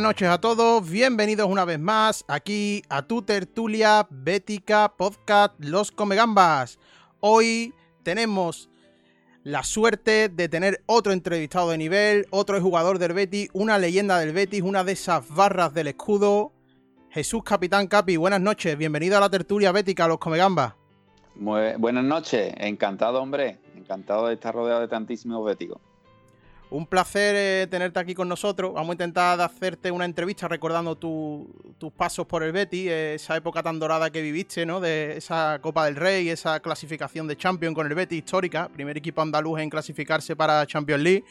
Buenas noches a todos, bienvenidos una vez más aquí a tu tertulia Bética Podcast Los Comegambas. Hoy tenemos la suerte de tener otro entrevistado de nivel, otro jugador del Betis, una leyenda del Betis, una de esas barras del escudo. Jesús Capitán Capi, buenas noches, bienvenido a la tertulia Bética Los Comegambas. buenas noches, encantado hombre, encantado de estar rodeado de tantísimos béticos. Un placer eh, tenerte aquí con nosotros. Vamos a intentar hacerte una entrevista recordando tus pasos por el Betis, esa época tan dorada que viviste, ¿no? De esa Copa del Rey, esa clasificación de Champions con el Betis histórica, primer equipo andaluz en clasificarse para Champions League.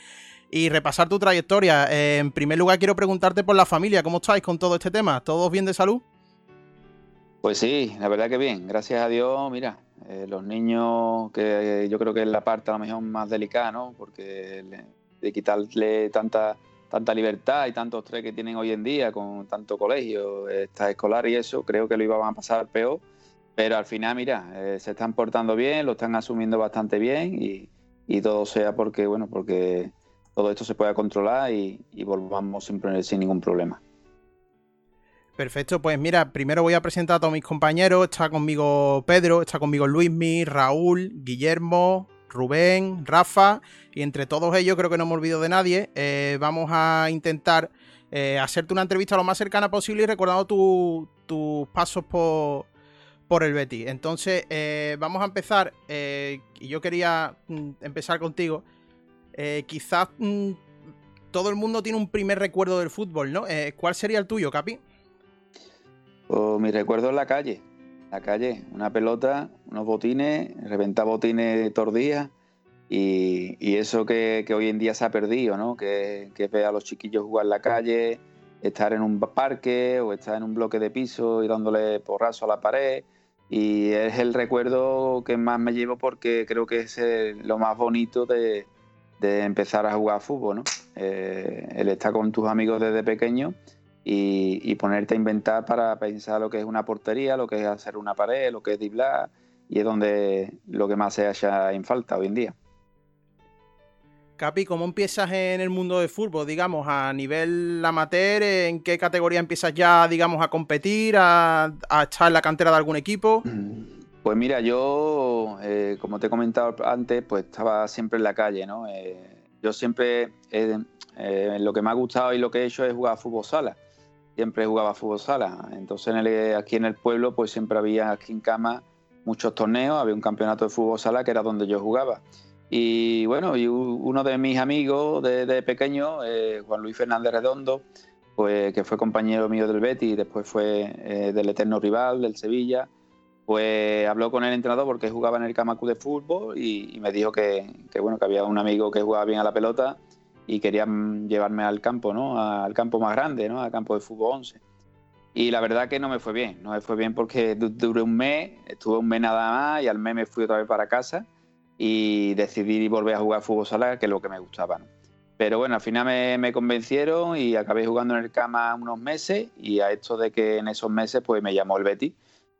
Y repasar tu trayectoria. Eh, en primer lugar, quiero preguntarte por la familia, ¿cómo estáis con todo este tema? ¿Todos bien de salud? Pues sí, la verdad que bien, gracias a Dios, mira, eh, los niños, que yo creo que es la parte a lo mejor más delicada, ¿no? Porque de quitarle tanta tanta libertad y tantos tres que tienen hoy en día con tanto colegio, esta escolar y eso, creo que lo iban a pasar peor. Pero al final, mira, eh, se están portando bien, lo están asumiendo bastante bien y, todo sea porque, bueno, porque todo esto se pueda controlar y, volvamos siempre sin ningún problema. Perfecto, pues mira, primero voy a presentar a todos mis compañeros. Está conmigo Pedro, está conmigo Luismi, Raúl, Guillermo, Rubén, Rafa, y entre todos ellos, creo que no me olvido de nadie, eh, vamos a intentar eh, hacerte una entrevista lo más cercana posible y recordando tus pasos por, por el Betty. Entonces, eh, vamos a empezar, y yo quería mm, empezar contigo. quizás mm, todo el mundo tiene un primer recuerdo del fútbol, ¿no? ¿Cuál sería el tuyo, Capi? Pues mi recuerdo en la calle la calle, una pelota, unos botines, reventar botines todos días y, eso que, hoy en día se ha perdido, ¿no? Que, que a los chiquillos jugar en la calle, estar en un parque o estar en un bloque de piso y dándole porrazo a la pared. Y es el recuerdo que más me llevo porque creo que es lo más bonito de, empezar a jugar fútbol, ¿no? Eh, el estar con tus amigos desde pequeño y, ponerte a inventar para pensar lo que es una portería, lo que es hacer una pared, lo que es diblar, y es donde lo que más se haya en falta hoy en día. Capi, ¿cómo empiezas en el mundo del fútbol? Digamos, a nivel amateur, ¿en qué categoría empiezas ya, digamos, a competir, a, estar en la cantera de algún equipo? Pues mira, yo, eh, como te he comentado antes, pues estaba siempre en la calle, ¿no? Eh, yo siempre, eh, lo que me ha gustado y lo que he hecho es jugar a fútbol sala siempre jugaba fútbol sala. Entonces aquí en el pueblo pues siempre había aquí en Cama muchos torneos, había un campeonato de fútbol sala que era donde yo jugaba. Y bueno, y uno de mis amigos de, pequeño, eh, Juan Luis Fernández Redondo, pues que fue compañero mío del Betis y después fue eh, del eterno rival, del Sevilla, pues habló con el entrenador porque jugaba en el Camacu de fútbol y, me dijo que, que, bueno, que había un amigo que jugaba bien a la pelota y querían llevarme al campo, ¿no? Al campo más grande, ¿no? Al campo de fútbol 11. Y la verdad que no me fue bien, no me fue bien porque duré un mes, estuve un mes nada más y al mes me fui otra vez para casa y decidí volver a jugar fútbol sala, que es lo que me gustaba. Pero bueno, al final me, convencieron y acabé jugando en el Cama unos meses y a esto de que en esos meses pues me llamó el Betty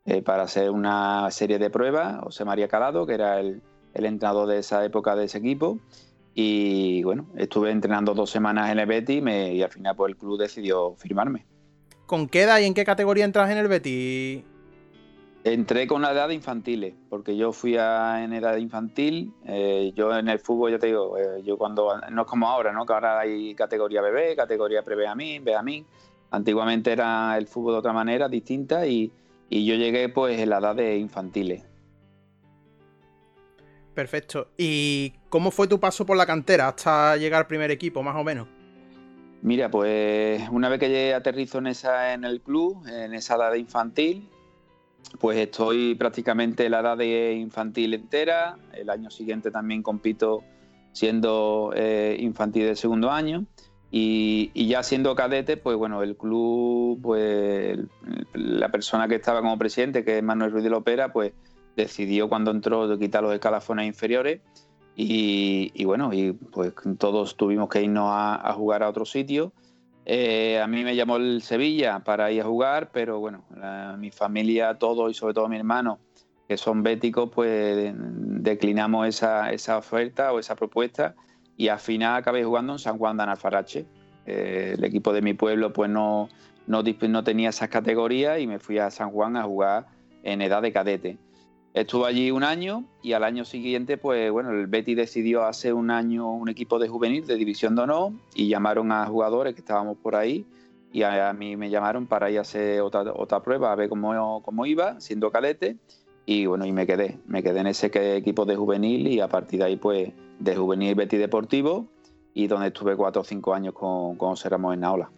eh, para hacer una serie de pruebas, José María Calado, que era el, el entrenador de esa época de ese equipo, y bueno, estuve entrenando dos semanas en el Betis y al final pues el club decidió firmarme. ¿Con qué edad y en qué categoría entras en el Betis? Entré con la edad de infantiles, porque yo fui en edad infantil. Eh, yo en el fútbol, ya te digo, eh, yo cuando. No es como ahora, ¿no? Que ahora hay categoría bebé, categoría pre a mí Antiguamente era el fútbol de otra manera, distinta, y, y yo llegué pues en la edad de infantiles. Perfecto. ¿Y cómo fue tu paso por la cantera hasta llegar al primer equipo, más o menos? Mira, pues una vez que aterrizo en, esa, en el club, en esa edad infantil, pues estoy prácticamente en la edad de infantil entera. El año siguiente también compito siendo eh, infantil de segundo año. Y, ya siendo cadete, pues bueno, el club, pues la persona que estaba como presidente, que es Manuel Ruiz de Lopera, pues decidió cuando entró quitar los escalafones inferiores y, bueno, y pues todos tuvimos que irnos a, jugar a otro sitio. Eh, a mí me llamó el Sevilla para ir a jugar, pero bueno, mi familia, todos y sobre todo mi hermano, que son béticos, pues declinamos esa, esa, oferta o esa propuesta y al final acabé jugando en San Juan de Analfarache. Eh, el equipo de mi pueblo pues no, no, no tenía esas categorías y me fui a San Juan a jugar en edad de cadete. Estuve allí un año y al año siguiente, pues bueno, el Betty decidió hacer un año un equipo de juvenil de división de honor y llamaron a jugadores que estábamos por ahí y a, mí me llamaron para ir a hacer otra, otra prueba, a ver cómo, cómo iba, siendo cadete y bueno, y me quedé, me quedé en ese equipo de juvenil y a partir de ahí, pues de juvenil Betty Deportivo y donde estuve cuatro o cinco años con, con Seramos en Naola.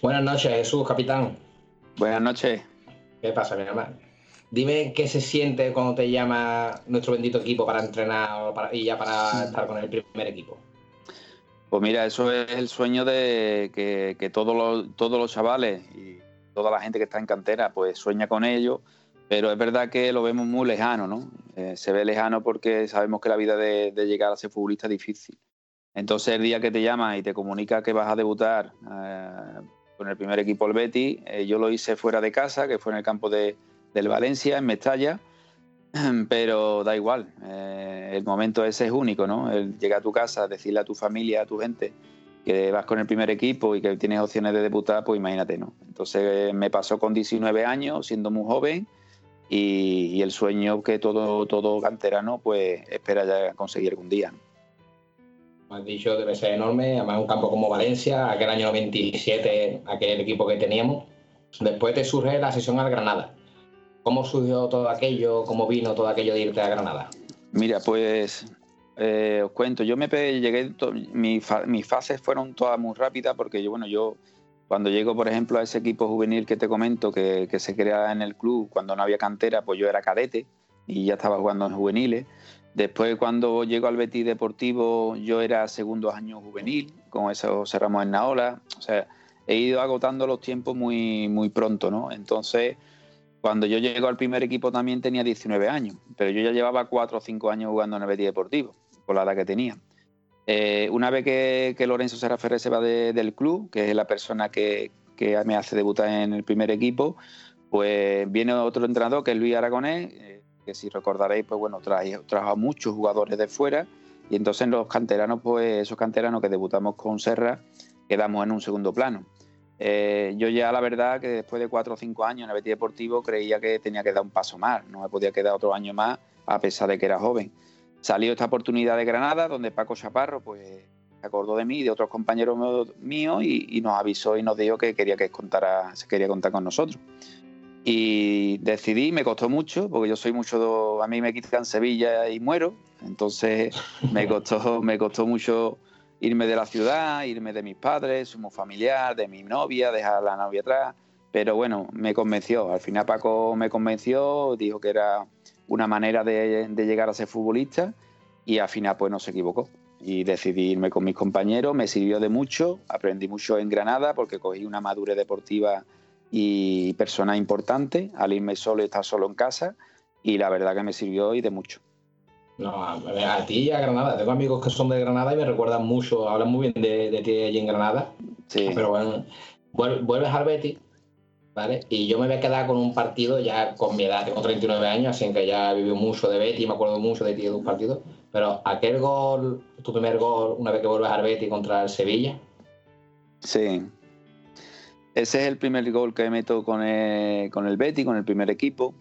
Buenas noches, Jesús, capitán. Buenas noches. ¿Qué pasa, mi hermano? Dime qué se siente cuando te llama nuestro bendito equipo para entrenar y ya para estar con el primer equipo. Pues mira, eso es el sueño de que, todos, los, todos los chavales y toda la gente que está en cantera pues sueña con ello, pero es verdad que lo vemos muy lejano, ¿no? Eh, se ve lejano porque sabemos que la vida de, llegar a ser futbolista es difícil. Entonces el día que te llama y te comunica que vas a debutar eh, con el primer equipo el Betty. Eh, yo lo hice fuera de casa, que fue en el campo de, del Valencia, en Mestalla, pero da igual. Eh, el momento ese es único, ¿no? El llegar a tu casa, decirle a tu familia, a tu gente que vas con el primer equipo y que tienes opciones de debutar, pues imagínate, ¿no? Entonces me pasó con 19 años, siendo muy joven, y, el sueño que todo, todo canterano pues espera ya conseguir algún día. Has dicho, debe ser enorme, además un campo como Valencia, aquel año 97, aquel equipo que teníamos. Después te surge la sesión al Granada. ¿Cómo surgió todo aquello? ¿Cómo vino todo aquello de irte a Granada? Mira, pues eh, os cuento, yo me llegué, mis fases fueron todas muy rápidas porque yo, bueno, yo cuando llego, por ejemplo, a ese equipo juvenil que te comento, que, que se crea en el club, cuando no había cantera, pues yo era cadete y ya estaba jugando en juveniles. Después, cuando llego al Betis Deportivo, yo era segundo año juvenil, con eso cerramos en Naola. O sea, he ido agotando los tiempos muy, muy pronto, ¿no? Entonces, cuando yo llego al primer equipo también tenía 19 años, pero yo ya llevaba 4 o 5 años jugando en el Betis Deportivo, por la edad que tenía. Eh, una vez que, Lorenzo Serra se va del club, que es la persona que, que, me hace debutar en el primer equipo, pues viene otro entrenador que es Luis Aragonés que si recordaréis, pues bueno, trajo, a muchos jugadores de fuera y entonces los canteranos, pues esos canteranos que debutamos con Serra, quedamos en un segundo plano. Eh, yo ya la verdad que después de cuatro o cinco años en el Betis Deportivo creía que tenía que dar un paso más, no me podía quedar otro año más a pesar de que era joven. Salió esta oportunidad de Granada donde Paco Chaparro pues se acordó de mí y de otros compañeros míos y, nos avisó y nos dijo que quería que contara, se quería contar con nosotros. Y decidí, me costó mucho, porque yo soy mucho, a mí me quitan Sevilla y muero, entonces me costó, me costó mucho irme de la ciudad, irme de mis padres, somos familiar, de mi novia, dejar a la novia atrás, pero bueno, me convenció, al final Paco me convenció, dijo que era una manera de, de llegar a ser futbolista y al final pues no se equivocó. Y decidí irme con mis compañeros, me sirvió de mucho, aprendí mucho en Granada porque cogí una madurez deportiva y persona importante al irme solo y estar solo en casa y la verdad que me sirvió y de mucho. No, a, ti y a Granada. Tengo amigos que son de Granada y me recuerdan mucho, hablan muy bien de, ti allí en Granada. Sí. Pero bueno, vuelves al Betis, ¿vale? Y yo me voy a quedar con un partido ya con mi edad, tengo 39 años, así que ya he vivido mucho de Betis, me acuerdo mucho de ti de tus partidos. Pero aquel gol, tu primer gol, una vez que vuelves al Betis contra el Sevilla. Sí, ese es el primer gol que meto con el, con el Betty, con el primer equipo.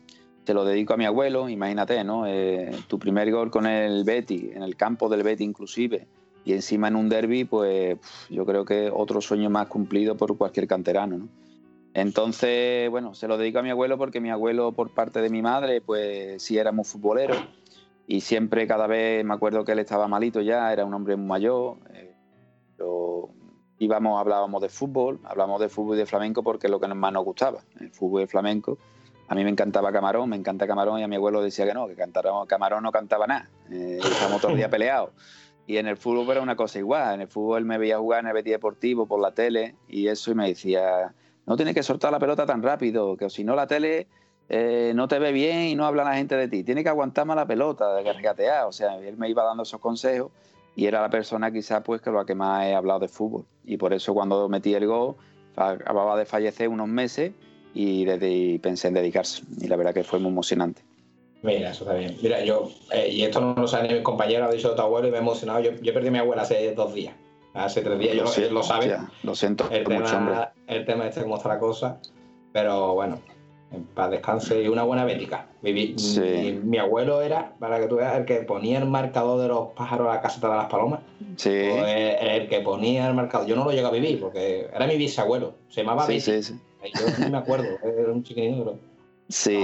Te lo dedico a mi abuelo, imagínate, ¿no? Eh, tu primer gol con el Betty, en el campo del Betty inclusive, y encima en un derby, pues yo creo que otro sueño más cumplido por cualquier canterano, ¿no? Entonces, bueno, se lo dedico a mi abuelo porque mi abuelo, por parte de mi madre, pues sí era muy futbolero y siempre, cada vez, me acuerdo que él estaba malito ya, era un hombre mayor, eh, íbamos, hablábamos de fútbol, hablábamos de fútbol y de flamenco porque es lo que más nos gustaba, el fútbol y el flamenco. A mí me encantaba Camarón, me encanta Camarón y a mi abuelo decía que no, que Camarón no cantaba nada, eh, estábamos todo el día peleados. Y en el fútbol era una cosa igual, en el fútbol él me veía jugar en el Betis Deportivo por la tele y eso y me decía, no tienes que soltar la pelota tan rápido, que si no la tele eh, no te ve bien y no habla la gente de ti, tienes que aguantar más la pelota, de que regatear, o sea, él me iba dando esos consejos y era la persona quizás pues que lo que más he hablado de fútbol y por eso cuando metí el gol acababa de fallecer unos meses y, desde, pensé en dedicarse y la verdad que fue muy emocionante. Mira, eso está bien. Mira, yo, eh, y esto no lo sabe ni mi compañero, ha dicho tu abuelo y me he emocionado. Yo, yo perdí a mi abuela hace dos días, hace tres días, yo lo, lo sabe. lo siento el tema, El tema este, cómo está la cosa. Pero bueno, para descanse y una buena bética. Mi, abuelo era, para que tú veas, el que ponía el marcador de los pájaros a la caseta de las palomas. Sí. el, que ponía el marcador. Yo no lo llegué a vivir porque era mi bisabuelo. Se llamaba sí, sí, sí. Yo no me acuerdo, era un chiquinito. Sí,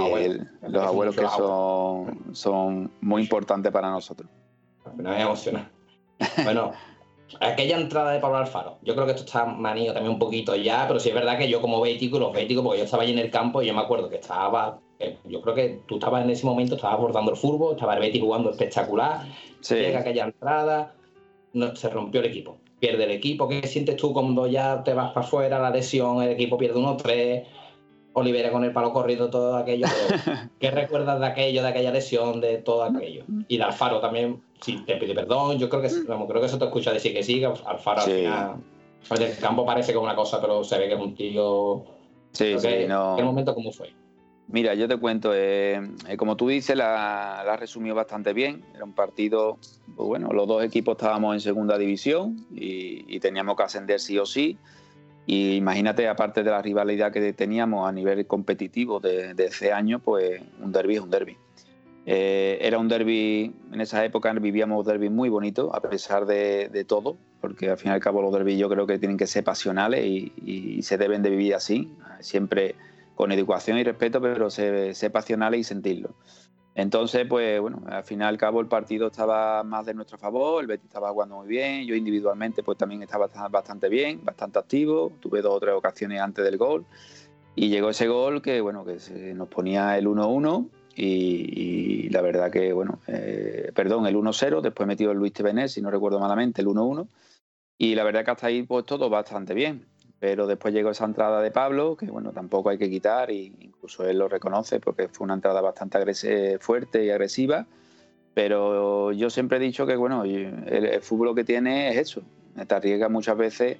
los abuelos, que son, son muy importantes para nosotros. Me emociona. Bueno, aquella entrada de Pablo Alfaro, yo creo que esto está manío también un poquito ya, pero sí es verdad que yo como bético, los béticos, porque yo estaba allí en el campo y yo me acuerdo que estaba, yo creo que tú estabas en ese momento, estabas abordando el fútbol, estaba el Betis jugando espectacular, llega aquella entrada, no, se rompió el equipo, pierde el equipo, ¿qué sientes tú cuando ya te vas para afuera, la lesión, el equipo pierde uno tres Olivera con el palo corrido, todo aquello. ¿Qué recuerdas de aquello, de aquella lesión, de todo aquello? Y de Alfaro también, si te pide perdón, yo creo que, creo que eso te escucha decir que sí, Alfaro al final. En el campo parece como una cosa, pero se ve que es un tío. Sí, sí, no. ¿Qué momento cómo fue? Mira, yo te cuento, eh, eh, como tú dices, la, la resumió bastante bien. Era un partido, pues bueno, los dos equipos estábamos en segunda división y teníamos que ascender sí o sí. Y imagínate, aparte de la rivalidad que teníamos a nivel competitivo de, ese año, pues un derby es un derby. Eh, era un derby, en esa época vivíamos derby muy bonito, a pesar de, todo, porque al fin y al cabo los derbis yo creo que tienen que ser pasionales y, se deben de vivir así, siempre con educación y respeto, pero ser, ser pasionales y sentirlo. Entonces, pues bueno, al final y al cabo el partido estaba más de nuestro favor, el Betis estaba jugando muy bien, yo individualmente pues también estaba bastante bien, bastante activo, tuve dos o tres ocasiones antes del gol y llegó ese gol que bueno, que se nos ponía el 1-1 y, la verdad que bueno, eh, perdón, el 1-0, después metió el Luis Tevenés, si no recuerdo malamente, el 1-1 y la verdad que hasta ahí pues todo bastante bien pero después llegó esa entrada de Pablo, que bueno, tampoco hay que quitar, e incluso él lo reconoce porque fue una entrada bastante fuerte y agresiva, pero yo siempre he dicho que bueno, el, fútbol que tiene es eso, te arriesga muchas veces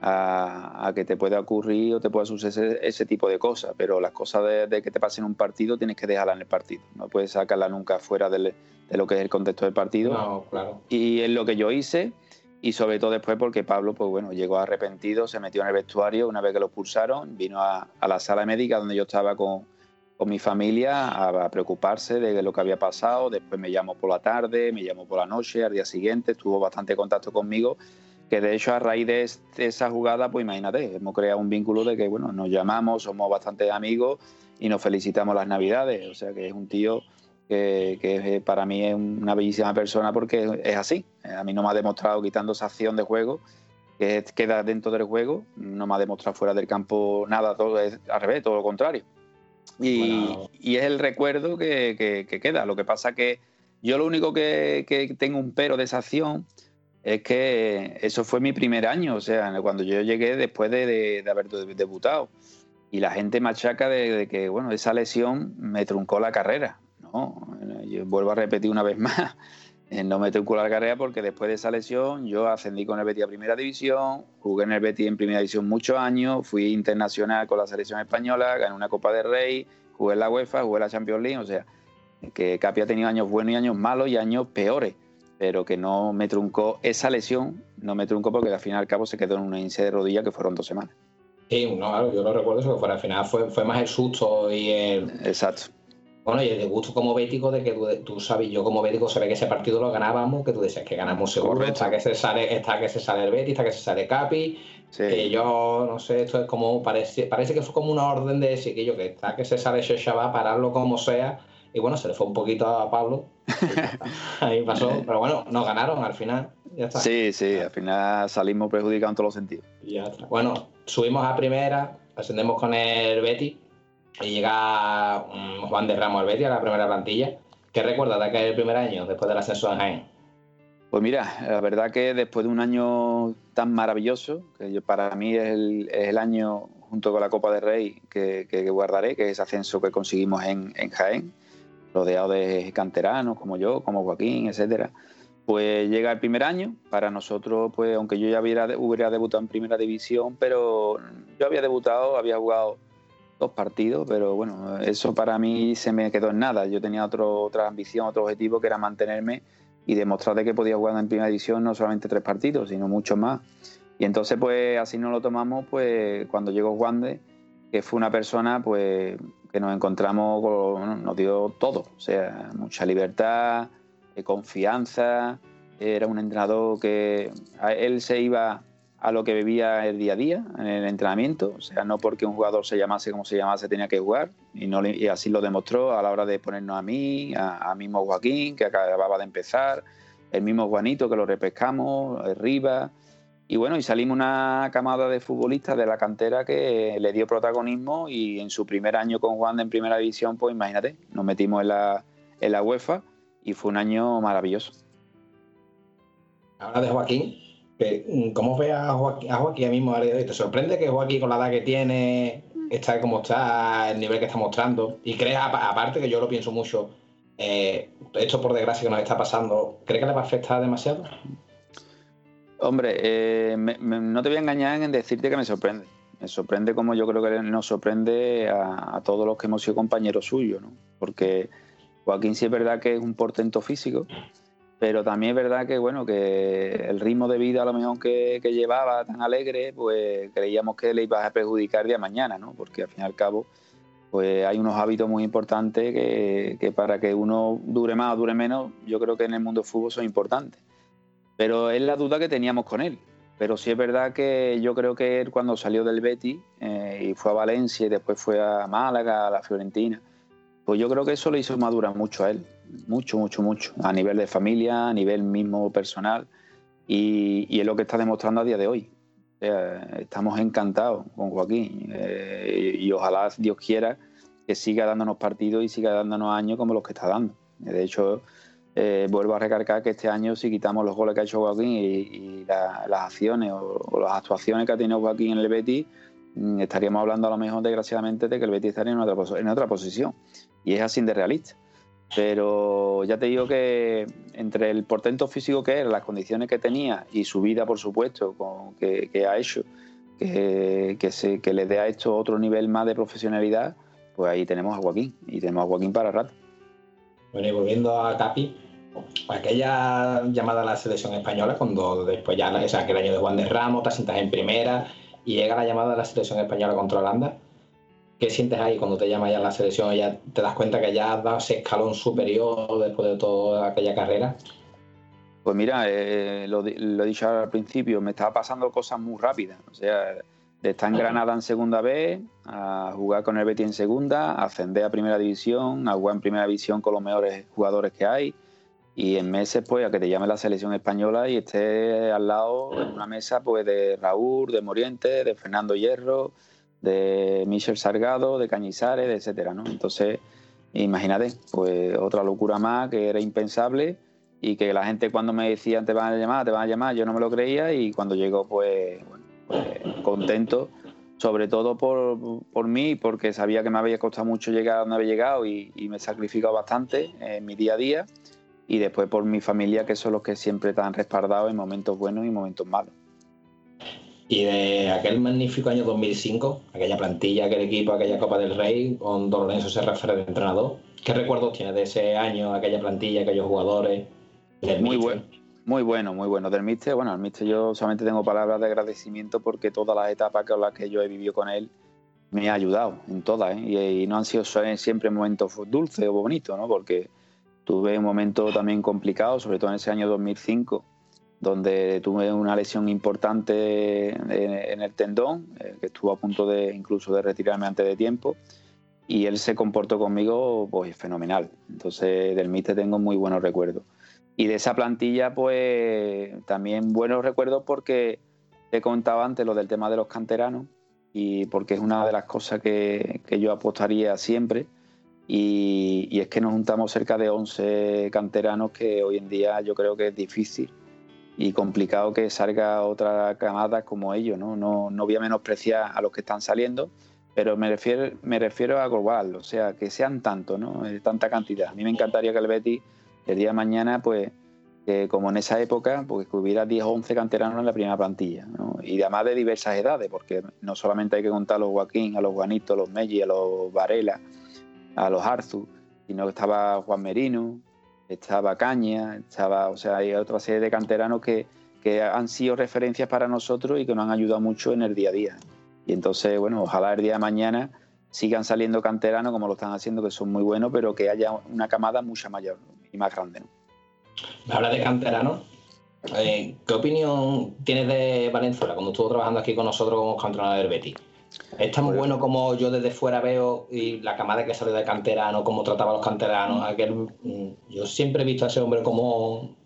a, que te pueda ocurrir o te pueda suceder ese, tipo de cosas, pero las cosas de, que te pasen un partido tienes que dejarla en el partido, no puedes sacarla nunca fuera de lo que es el contexto del partido. No, claro. Y es lo que yo hice y sobre todo después porque Pablo, pues bueno, llegó arrepentido, se metió en el vestuario una vez que lo expulsaron, vino a, la sala médica donde yo estaba con, mi familia a, preocuparse de lo que había pasado, después me llamó por la tarde, me llamó por la noche, al día siguiente estuvo bastante contacto conmigo, que de hecho a raíz de, esa jugada, pues imagínate, hemos creado un vínculo de que, bueno, nos llamamos, somos bastante amigos y nos felicitamos las navidades, o sea que es un tío que, eh, para mí es una bellísima persona porque es así. Eh, a mí no me ha demostrado quitando esa acción de juego, que queda dentro del juego, no me ha demostrado fuera del campo nada, todo es al revés, todo lo contrario. Y, es el recuerdo que, queda. Lo que pasa que yo lo único que, tengo un pero de esa acción es que eso fue mi primer año, o sea, cuando yo llegué después de, haber debutado. Y la gente machaca de, de, que, bueno, esa lesión me truncó la carrera. No, yo vuelvo a repetir una vez más, no me tengo la carrera porque después de esa lesión yo ascendí con el Betis a Primera División, jugué en el Betis en Primera División muchos años, fui internacional con la selección española, gané una Copa de Rey, jugué en la UEFA, jugué en la Champions League, o sea, que Capi ha tenido años buenos y años malos y años peores, pero que no me truncó esa lesión, no me truncó porque al fin y al cabo se quedó en una índice de rodilla que fueron dos semanas. Sí, no, yo lo recuerdo eso, que fuera, al final fue, fue más el susto y el... Exacto bueno, y el gusto como bético de que tú, sabes, yo como bético sabía que ese partido lo ganábamos, que tú decías que ganamos seguro, está que se sale, está que se sale el Betis, está que se sale Capi, que yo no sé, esto es como, parece, parece que fue como una orden de decir que yo que está que se sale ese chaval, pararlo como sea, y bueno, se le fue un poquito a Pablo, ahí pasó, pero bueno, nos ganaron al final, ya está. Sí, sí, al final salimos perjudicados en todos los sentidos. Ya está. Bueno, subimos a primera, ascendemos con el Betis y llega Juan de Ramos Betis a la primera plantilla. ¿Qué recuerdas de aquel primer año después del ascenso en Jaén? Pues mira, la verdad que después de un año tan maravilloso, que para mí es el, año junto con la Copa de Rey que, guardaré, que es ese ascenso que conseguimos en, Jaén, rodeado de canteranos como yo, como Joaquín, etcétera. Pues llega el primer año, para nosotros, pues aunque yo ya hubiera debutado en primera división, pero yo había debutado, había jugado dos partidos, pero bueno, eso para mí se me quedó en nada. Yo tenía otro, otra ambición, otro objetivo que era mantenerme y demostrar de que podía jugar en primera división no solamente tres partidos, sino muchos más. Y entonces, pues así nos lo tomamos, pues cuando llegó Juan que fue una persona, pues que nos encontramos, con, nos dio todo, o sea, mucha libertad, eh, confianza, era un entrenador que él se iba a lo que vivía el día a día en el entrenamiento, o sea, no porque un jugador se llamase como se llamase tenía que jugar, y, así lo demostró a la hora de ponernos a mí, a, mismo Joaquín, que acababa de empezar, el mismo Juanito que lo repescamos, arriba, y bueno, y salimos una camada de futbolistas de la cantera que le dio protagonismo y en su primer año con Juan en primera división, pues imagínate, nos metimos en la, en la UEFA y fue un año maravilloso. Ahora de Joaquín, ¿Cómo ves a Joaquín, a Joaquín mismo? ¿Te sorprende que Joaquín con la edad que tiene está como está, el nivel que está mostrando? Y crees, aparte que yo lo pienso mucho, eh, esto por desgracia que nos está pasando, ¿crees que le va a afectar demasiado? Hombre, eh, no te voy a engañar en decirte que me sorprende. Me sorprende como yo creo que nos sorprende a, a todos los que hemos sido compañeros suyos, ¿no? Porque Joaquín sí es verdad que es un portento físico, pero también es verdad que bueno que el ritmo de vida a lo mejor que, llevaba tan alegre pues creíamos que le iba a perjudicar día mañana no porque al fin y al cabo pues hay unos hábitos muy importantes que, para que uno dure más o dure menos yo creo que en el mundo del fútbol son importantes. Pero es la duda que teníamos con él. Pero sí es verdad que yo creo que él cuando salió del Betis eh, y fue a Valencia y después fue a Málaga a la Fiorentina pues yo creo que eso le hizo madurar mucho a él mucho, mucho, mucho, a nivel de familia, a nivel mismo personal, y, es lo que está demostrando a día de hoy. estamos encantados con Joaquín eh, y ojalá Dios quiera que siga dándonos partidos y siga dándonos años como los que está dando. De hecho, eh, vuelvo a recargar que este año si quitamos los goles que ha hecho Joaquín y, las acciones o, las actuaciones que ha tenido Joaquín en el Betis, mm, estaríamos hablando a lo mejor desgraciadamente de que el Betis estaría en otra, en otra posición. Y es así de realista. Pero ya te digo que entre el portento físico que era, las condiciones que tenía y su vida, por supuesto, con, que, ha hecho, que, se, le dé a esto otro nivel más de profesionalidad, pues ahí tenemos a Joaquín y tenemos a Joaquín para rato. Bueno, y volviendo a Capi, aquella llamada a la selección española, cuando después ya, o sea, que el año de Juan de Ramos, te sientas en primera y llega la llamada a la selección española contra Holanda ¿Qué sientes ahí cuando te llama ya la selección? ¿Ya te das cuenta que ya has dado ese escalón superior después de toda aquella carrera? Pues mira, eh, lo, he dicho al principio, me estaba pasando cosas muy rápidas. O sea, de estar en Granada en segunda vez, a jugar con el Betis en segunda, a ascender a primera división, a jugar en primera división con los mejores jugadores que hay. Y en meses, pues, a que te llame la selección española y esté al lado en una mesa pues de Raúl, de Moriente, de Fernando Hierro, de Michel Sargado, de Cañizares, etcétera, ¿no? Entonces, imagínate, pues otra locura más que era impensable y que la gente cuando me decían te van a llamar, te van a llamar, yo no me lo creía y cuando llegó, pues, pues contento, sobre todo por, por, mí, porque sabía que me había costado mucho llegar a donde había llegado y, y me he sacrificado bastante en mi día a día y después por mi familia, que son los que siempre te han respaldado en momentos buenos y momentos malos. Y de aquel magnífico año 2005, aquella plantilla, aquel equipo, aquella Copa del Rey, con Don Lorenzo Serrafera de entrenador, ¿qué recuerdos tienes de ese año, aquella plantilla, aquellos jugadores? muy bueno. Muy bueno, muy bueno. Del Mister, bueno, al Mister yo solamente tengo palabras de agradecimiento porque todas las etapas con las que yo he vivido con él me ha ayudado en todas, ¿eh? y, no han sido siempre momentos dulces o bonitos, ¿no? Porque tuve un momento también complicado, sobre todo en ese año 2005, donde tuve una lesión importante en el tendón, eh, que estuvo a punto de incluso de retirarme antes de tiempo, y él se comportó conmigo pues fenomenal. Entonces del MITE tengo muy buenos recuerdos. Y de esa plantilla pues también buenos recuerdos porque te contaba antes lo del tema de los canteranos y porque es una de las cosas que, que yo apostaría siempre. Y, y, es que nos juntamos cerca de 11 canteranos que hoy en día yo creo que es difícil y complicado que salga otra camada como ellos, ¿no? No, no voy a menospreciar a los que están saliendo, pero me refiero, me refiero a global, o sea, que sean tantos, ¿no? tanta cantidad. A mí me encantaría que el Betis el día de mañana, pues, que como en esa época, pues que hubiera 10 o 11 canteranos en la primera plantilla, y además de diversas edades, porque no solamente hay que contar a los Joaquín, a los Juanitos, a los Melli, a los Varela, a los Arzu, sino que estaba Juan Merino, estaba Caña, estaba, o sea, hay otra serie de canteranos que, que han sido referencias para nosotros y que nos han ayudado mucho en el día a día. Y entonces, bueno, ojalá el día de mañana sigan saliendo canteranos como lo están haciendo, que son muy buenos, pero que haya una camada mucha mayor y más grande. Habla de canteranos. Eh, ¿Qué opinión tienes de Valenzuela cuando estuvo trabajando aquí con nosotros como canterano del Betis? ¿Es tan pues- bueno como yo desde fuera veo y la camada que salió de canterano, cómo trataba a los canteranos? Aquel, mm, yo siempre he visto a ese hombre como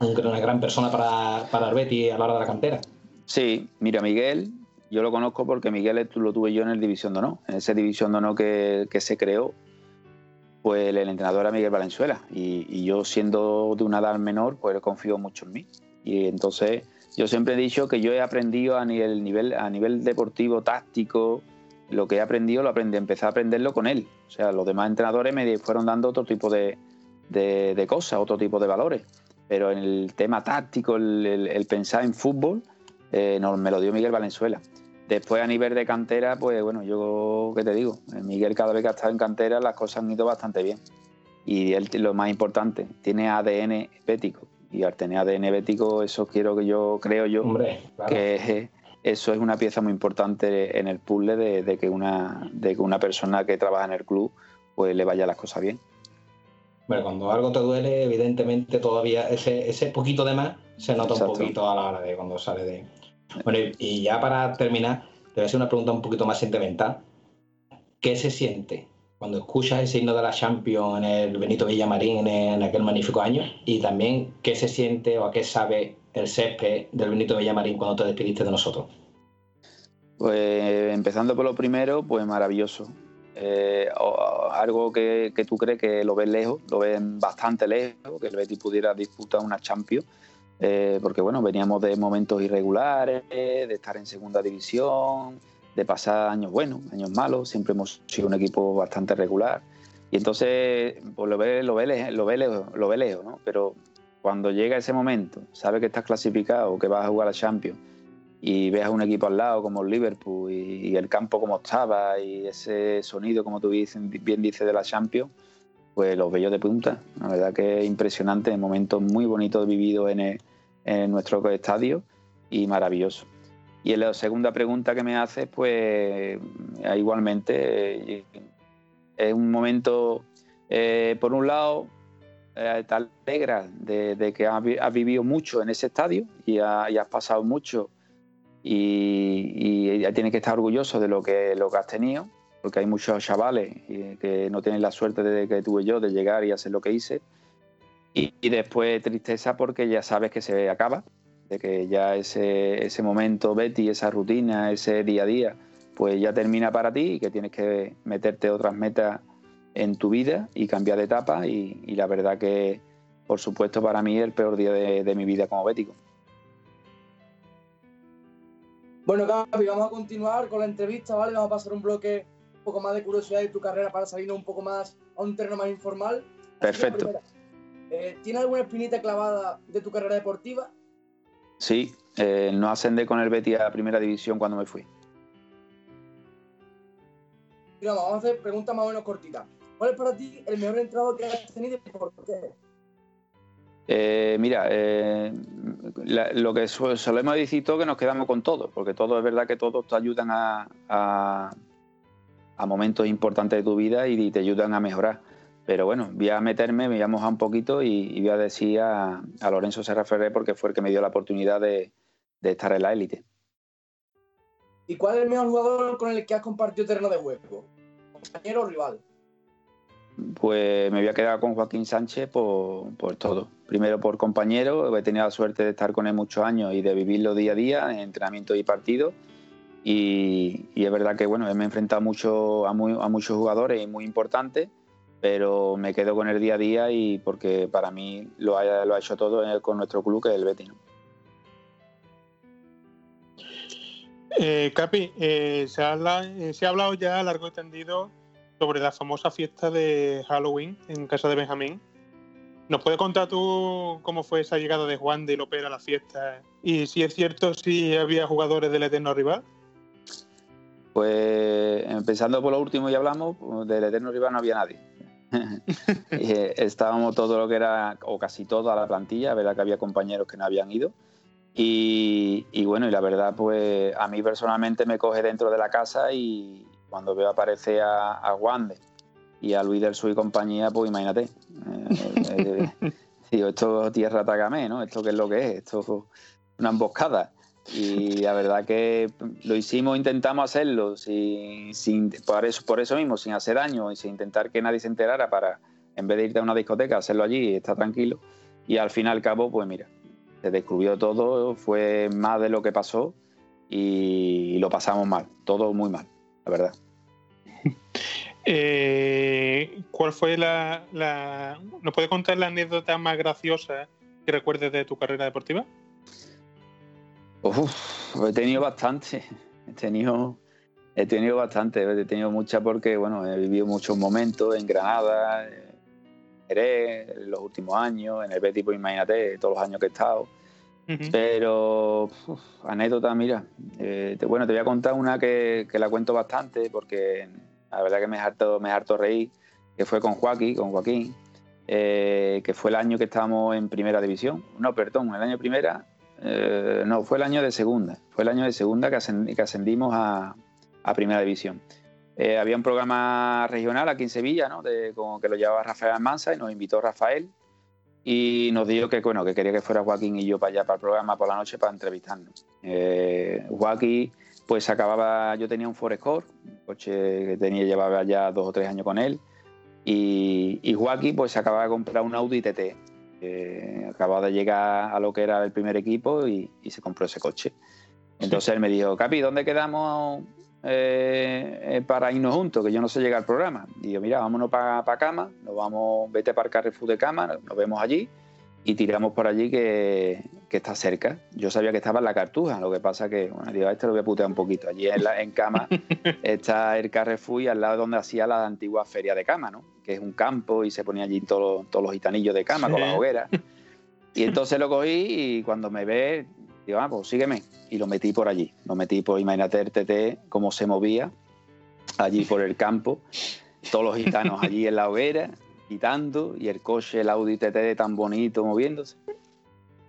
una gran persona para, para el Betis a la hora de la cantera. Sí, mira, Miguel, yo lo conozco porque Miguel lo tuve yo en el División de Honor, en ese División de Honor que, que se creó pues el entrenador era Miguel Valenzuela y, yo siendo de una edad menor pues confío mucho en mí y entonces yo siempre he dicho que yo he aprendido a nivel, a nivel deportivo, táctico, lo que he aprendido lo aprendí, empecé a aprenderlo con él. O sea, los demás entrenadores me fueron dando otro tipo de, cosas, otro tipo de valores. Pero en el tema táctico, el, pensar en fútbol, eh, me lo dio Miguel Valenzuela. Después a nivel de cantera, pues bueno, yo qué te digo, Miguel cada vez que ha estado en cantera las cosas han ido bastante bien. Y él, lo más importante, tiene ADN bético. Y al tener ADN bético, eso quiero que yo, creo yo, que eso es una pieza muy importante en el puzzle de, que una, de que una persona que trabaja en el club pues le vaya las cosas bien. Bueno, cuando algo te duele, evidentemente todavía ese, ese poquito de más se nota un poquito a la hora de cuando sale de, bueno, y ya para terminar, te voy a hacer una pregunta un poquito más sentimental. ¿Qué se siente cuando escuchas ese himno de la Champions en el Benito Villamarín en, aquel magnífico año? Y también, ¿qué se siente o a qué sabe el césped del Benito Villamarín cuando te despediste de nosotros? Pues empezando por lo primero, pues maravilloso. Eh, algo que, que, tú crees que lo ves lejos, lo ves bastante lejos, que el Betis pudiera disputar una Champions eh, porque bueno, veníamos de momentos irregulares, de estar en segunda división, de pasar años buenos, años malos, siempre hemos sido un equipo bastante regular. Y entonces pues lo ve, lo ve, lo ve, lo lejos, ¿no? Pero cuando llega ese momento, sabes que estás clasificado, que vas a jugar a Champions y ves a un equipo al lado como el Liverpool y, el campo como estaba y ese sonido, como tú bien dices, de la Champions, pues los bellos de punta. La verdad que es impresionante, momentos muy bonitos vividos en, en nuestro estadio y maravilloso. Y la segunda pregunta que me haces, pues eh, igualmente eh, es un momento, eh, por un lado, te alegra de, que has, vivido mucho en ese estadio y, has pasado mucho y, ya tienes que estar orgulloso de lo que, lo que has tenido porque hay muchos chavales que no tienen la suerte de que tuve yo de llegar y hacer lo que hice. Y, después tristeza porque ya sabes que se acaba, de que ya ese, ese momento Betty, esa rutina, ese día a día, pues ya termina para ti y que tienes que meterte otras metas en tu vida y cambiar de etapa. Y, la verdad que, por supuesto, para mí es el peor día de, mi vida como bético. Bueno, Gaby, vamos a continuar con la entrevista, ¿vale? Vamos a pasar un bloque poco más de curiosidad de tu carrera para salirnos un poco más a un terreno más informal. Perfecto. Eh, ¿Tienes alguna espinita clavada de tu carrera deportiva? Sí, eh, no ascendé con el Betis a primera división cuando me fui. vamos a hacer preguntas más o menos cortitas. ¿Cuál es para ti el mejor entrado que has tenido y por qué? Eh, mira, lo que solemos decir todo que nos quedamos con todo, porque todo es verdad que todos te ayudan a, a momentos importantes de tu vida y te ayudan a mejorar. Pero bueno, voy a meterme, me voy a mojar un poquito y, voy a decir a, Lorenzo Serra Ferrer porque fue el que me dio la oportunidad de, estar en la élite. ¿Y cuál es el mejor jugador con el que has compartido terreno de juego? ¿Compañero o rival? Pues me voy a quedar con Joaquín Sánchez por, todo. Primero por compañero, he tenido la suerte de estar con él muchos años y de vivirlo día a día en entrenamiento y partido y, es verdad que bueno, me he enfrentado mucho a, muchos jugadores muy importantes, pero me quedo con el día a día y porque para mí lo ha, lo ha hecho todo con nuestro club, que es el Betis. Eh, Capi, eh, se, ha, eh, se, ha, hablado ya largo y tendido sobre la famosa fiesta de Halloween en casa de Benjamín. ¿Nos puedes contar tú cómo fue esa llegada de Juan de López a la fiesta? Y si es cierto, si había jugadores del eterno rival. Pues empezando por lo último y hablamos, del eterno rival no había nadie. Eh, estábamos todo lo que era, o casi toda la plantilla, verdad que había compañeros que no habían ido. Y, bueno, y la verdad, pues a mí personalmente me coge dentro de la casa y cuando veo aparecer a, a Wande y a Luis del Sur y compañía, pues imagínate. Eh, eh, digo, esto es tierra Tagamé, ¿no? Esto qué es lo que es, esto es una emboscada. Y la verdad que lo hicimos, intentamos hacerlo sin, por, eso, por eso mismo, sin hacer daño y sin intentar que nadie se enterara para, en vez de irte a una discoteca, hacerlo allí y estar tranquilo. Y al fin y al cabo, pues mira, se descubrió todo, fue más de lo que pasó y lo pasamos mal, todo muy mal, la verdad. Eh, ¿Cuál fue la, la... ¿Nos puedes contar la anécdota más graciosa que recuerdes de tu carrera deportiva? He tenido bastante. He tenido, he tenido bastante. He tenido mucha porque, bueno, he vivido muchos momentos en Granada, en Jerez, en los últimos años, en el Betis, pues imagínate, todos los años que he estado. Pero, anécdota, mira, eh, bueno, te voy a contar una que, la cuento bastante porque la verdad que me harto, me harto reír, que fue con Joaquín, con Joaquín, eh, que fue el año que estábamos en primera división. No, perdón, el año primera, eh, no, fue el año de segunda. Fue el año de segunda que, ascendimos a, primera división. Eh, había un programa regional aquí en Sevilla, ¿no? Como que lo llevaba Rafael Almanza y nos invitó Rafael y nos dijo que, bueno, que quería que fuera Joaquín y yo para allá, para el programa por la noche para entrevistarnos. Eh, Joaquín, pues acababa, yo tenía un Forescore, un coche que tenía, llevaba ya dos o tres años con él, y, y Joaquín pues acababa de comprar un Audi TT acababa de llegar a lo que era el primer equipo y, se compró ese coche. Entonces él me dijo, Capi, ¿dónde quedamos eh, eh, para irnos juntos? Que yo no sé llegar al programa. Y yo, mira, vámonos para cama, nos vamos, vete para el Carrefour de cama, nos vemos allí y tiramos por allí que, está cerca. Yo sabía que estaba en la Cartuja, lo que pasa que, bueno, digo, a este lo voy a putear un poquito. Allí en, en cama está el Carrefour y al lado donde hacía la antigua feria de cama, ¿no? Que es un campo y se ponía allí todos, todos los gitanillos de cama con la hoguera. Y entonces lo cogí y cuando me ve, digo, ah, pues sígueme. Y lo metí por allí. Lo metí por, imagínate el TT, cómo se movía allí por el campo. Todos los gitanos allí en la hoguera quitando y el coche, el Audi TT tan bonito moviéndose.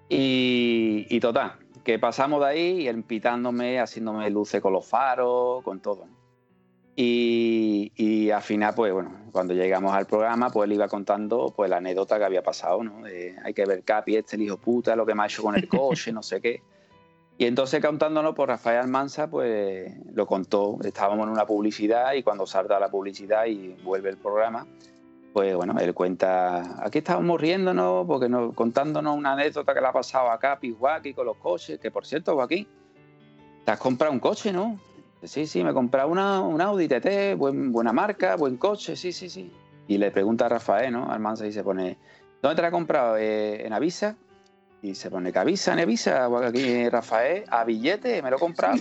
Y, total, que pasamos de ahí y él pitándome, haciéndome luces con los faros, con todo. Y, y, al final, pues bueno, cuando llegamos al programa, pues él iba contando pues la anécdota que había pasado, ¿no? hay que ver Capi, este el hijo puta, lo que me ha hecho con el coche, no sé qué. Y entonces contándonos, por Rafael Almanza, pues lo contó. Estábamos en una publicidad y cuando salta la publicidad y vuelve el programa, pues bueno, él cuenta, aquí estábamos riéndonos, porque nos, contándonos una anécdota que le ha pasado acá a con los coches, que por cierto, Joaquín, te has comprado un coche, ¿no? Sí, sí, me he comprado una, un Audi TT, buena marca, buen coche, sí, sí, sí. Y le pregunta a Rafael, ¿no? Almanza y se pone, ¿dónde te la has comprado? Eh, ¿En Avisa? Y se pone que avisa, en avisa, aquí Rafael, a billete, me lo he comprado.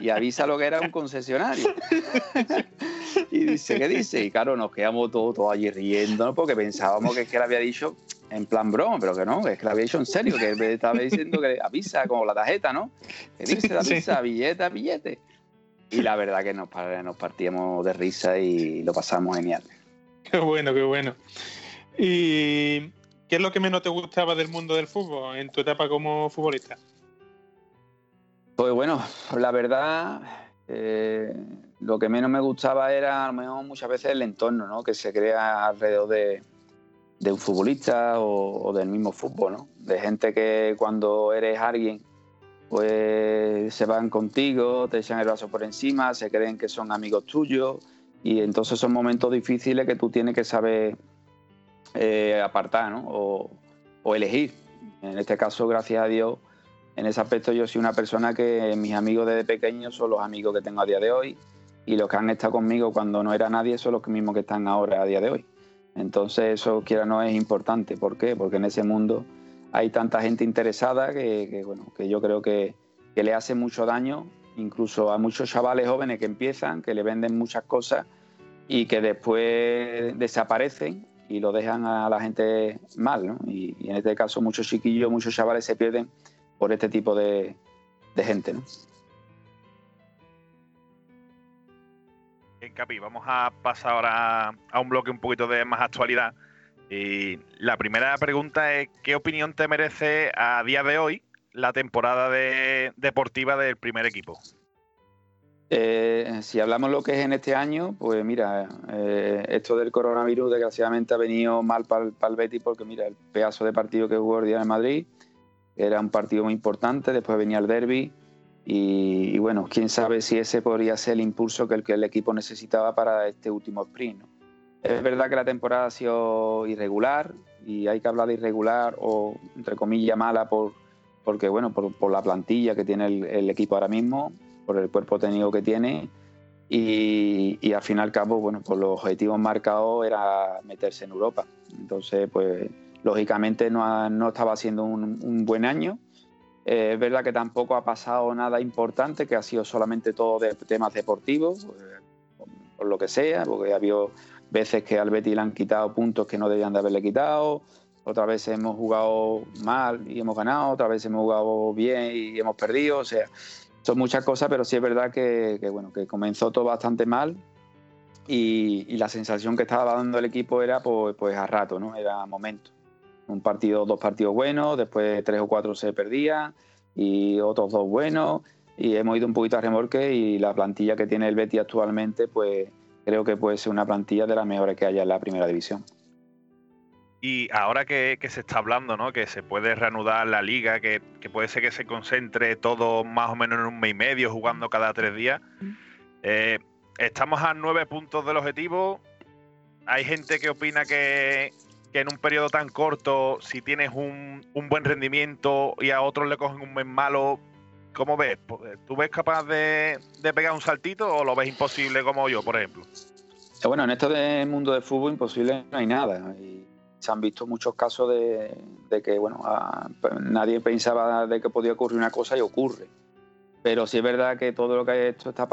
Y avisa lo que era un concesionario. y dice, ¿qué dice? Y claro, nos quedamos todos, todos allí riendo, porque pensábamos que es que le había dicho en plan broma, pero que no, es que le había dicho en serio, que estaba diciendo que avisa, como la tarjeta, ¿no? Que dice, avisa, billete, billete. Y la verdad que nos, nos partíamos de risa y lo pasamos genial. Qué bueno, qué bueno. Y ¿Qué es lo que menos te gustaba del mundo del fútbol en tu etapa como futbolista? Pues bueno, la verdad, eh, lo que menos me gustaba era a lo mejor muchas veces el entorno ¿no? que se crea alrededor de, un futbolista o, del mismo fútbol, ¿no? De gente que cuando eres alguien, pues se van contigo, te echan el brazo por encima, se creen que son amigos tuyos y entonces son momentos difíciles que tú tienes que saber eh, apartar ¿no? o, elegir. En este caso, gracias a Dios, en ese aspecto yo soy una persona que mis amigos desde pequeño son los amigos que tengo a día de hoy y los que han estado conmigo cuando no era nadie son los mismos que están ahora a día de hoy. Entonces eso quiera no es importante. ¿Por qué? Porque en ese mundo hay tanta gente interesada que, bueno, que yo creo que, le hace mucho daño, incluso a muchos chavales jóvenes que empiezan, que le venden muchas cosas y que después desaparecen y lo dejan a la gente mal, ¿no? Y, en este caso muchos chiquillos, muchos chavales se pierden por este tipo de, gente. Capi, vamos a pasar ahora a un bloque un poquito de más actualidad. Y la primera pregunta es, ¿qué opinión te merece a día de hoy la temporada deportiva del primer equipo? Eh, si hablamos lo que es en este año, pues mira, eh, esto del coronavirus desgraciadamente ha venido mal para el Betis porque mira, el pedazo de partido que jugó el día en Madrid era un partido muy importante, después venía el derby y, bueno, quién sabe si ese podría ser el impulso que el, que el equipo necesitaba para este último sprint. Es verdad que la temporada ha sido irregular y hay que hablar de irregular o entre comillas mala por, porque bueno, por, la plantilla que tiene el, equipo ahora mismo, por el cuerpo técnico que tiene y, al fin y al cabo, bueno, por los objetivos marcados era meterse en Europa. Entonces, pues lógicamente no, no estaba siendo un, buen año. Eh, es verdad que tampoco ha pasado nada importante, que ha sido solamente todo de temas deportivos, pues, por lo que sea, porque ha habido veces que al Betis le han quitado puntos que no debían de haberle quitado, otras veces hemos jugado mal y hemos ganado, otras veces hemos jugado bien y hemos perdido, o sea, son muchas cosas, pero sí es verdad que, bueno, que comenzó todo bastante mal y, la sensación que estaba dando el equipo era pues, pues a rato, ¿no? Era momento. Un partido, dos partidos buenos, después tres o cuatro se perdían y otros dos buenos y hemos ido un poquito a remolque y la plantilla que tiene el Betty actualmente pues creo que puede ser una plantilla de las mejores que haya en la primera división. Y ahora que, se está hablando, ¿no? Que se puede reanudar la liga, que, puede ser que se concentre todo más o menos en un mes y medio jugando cada tres días. Eh, estamos a nueve puntos del objetivo. Hay gente que opina que, en un periodo tan corto, si tienes un, buen rendimiento y a otros le cogen un mes malo, ¿cómo ves? ¿Tú ves capaz de, de pegar un saltito o lo ves imposible como yo, por ejemplo? Eh, bueno, en esto del mundo del fútbol imposible no hay nada. Y se han visto muchos casos de, que bueno, nadie pensaba de que podía ocurrir una cosa y ocurre. Pero sí es verdad que todo lo que esto está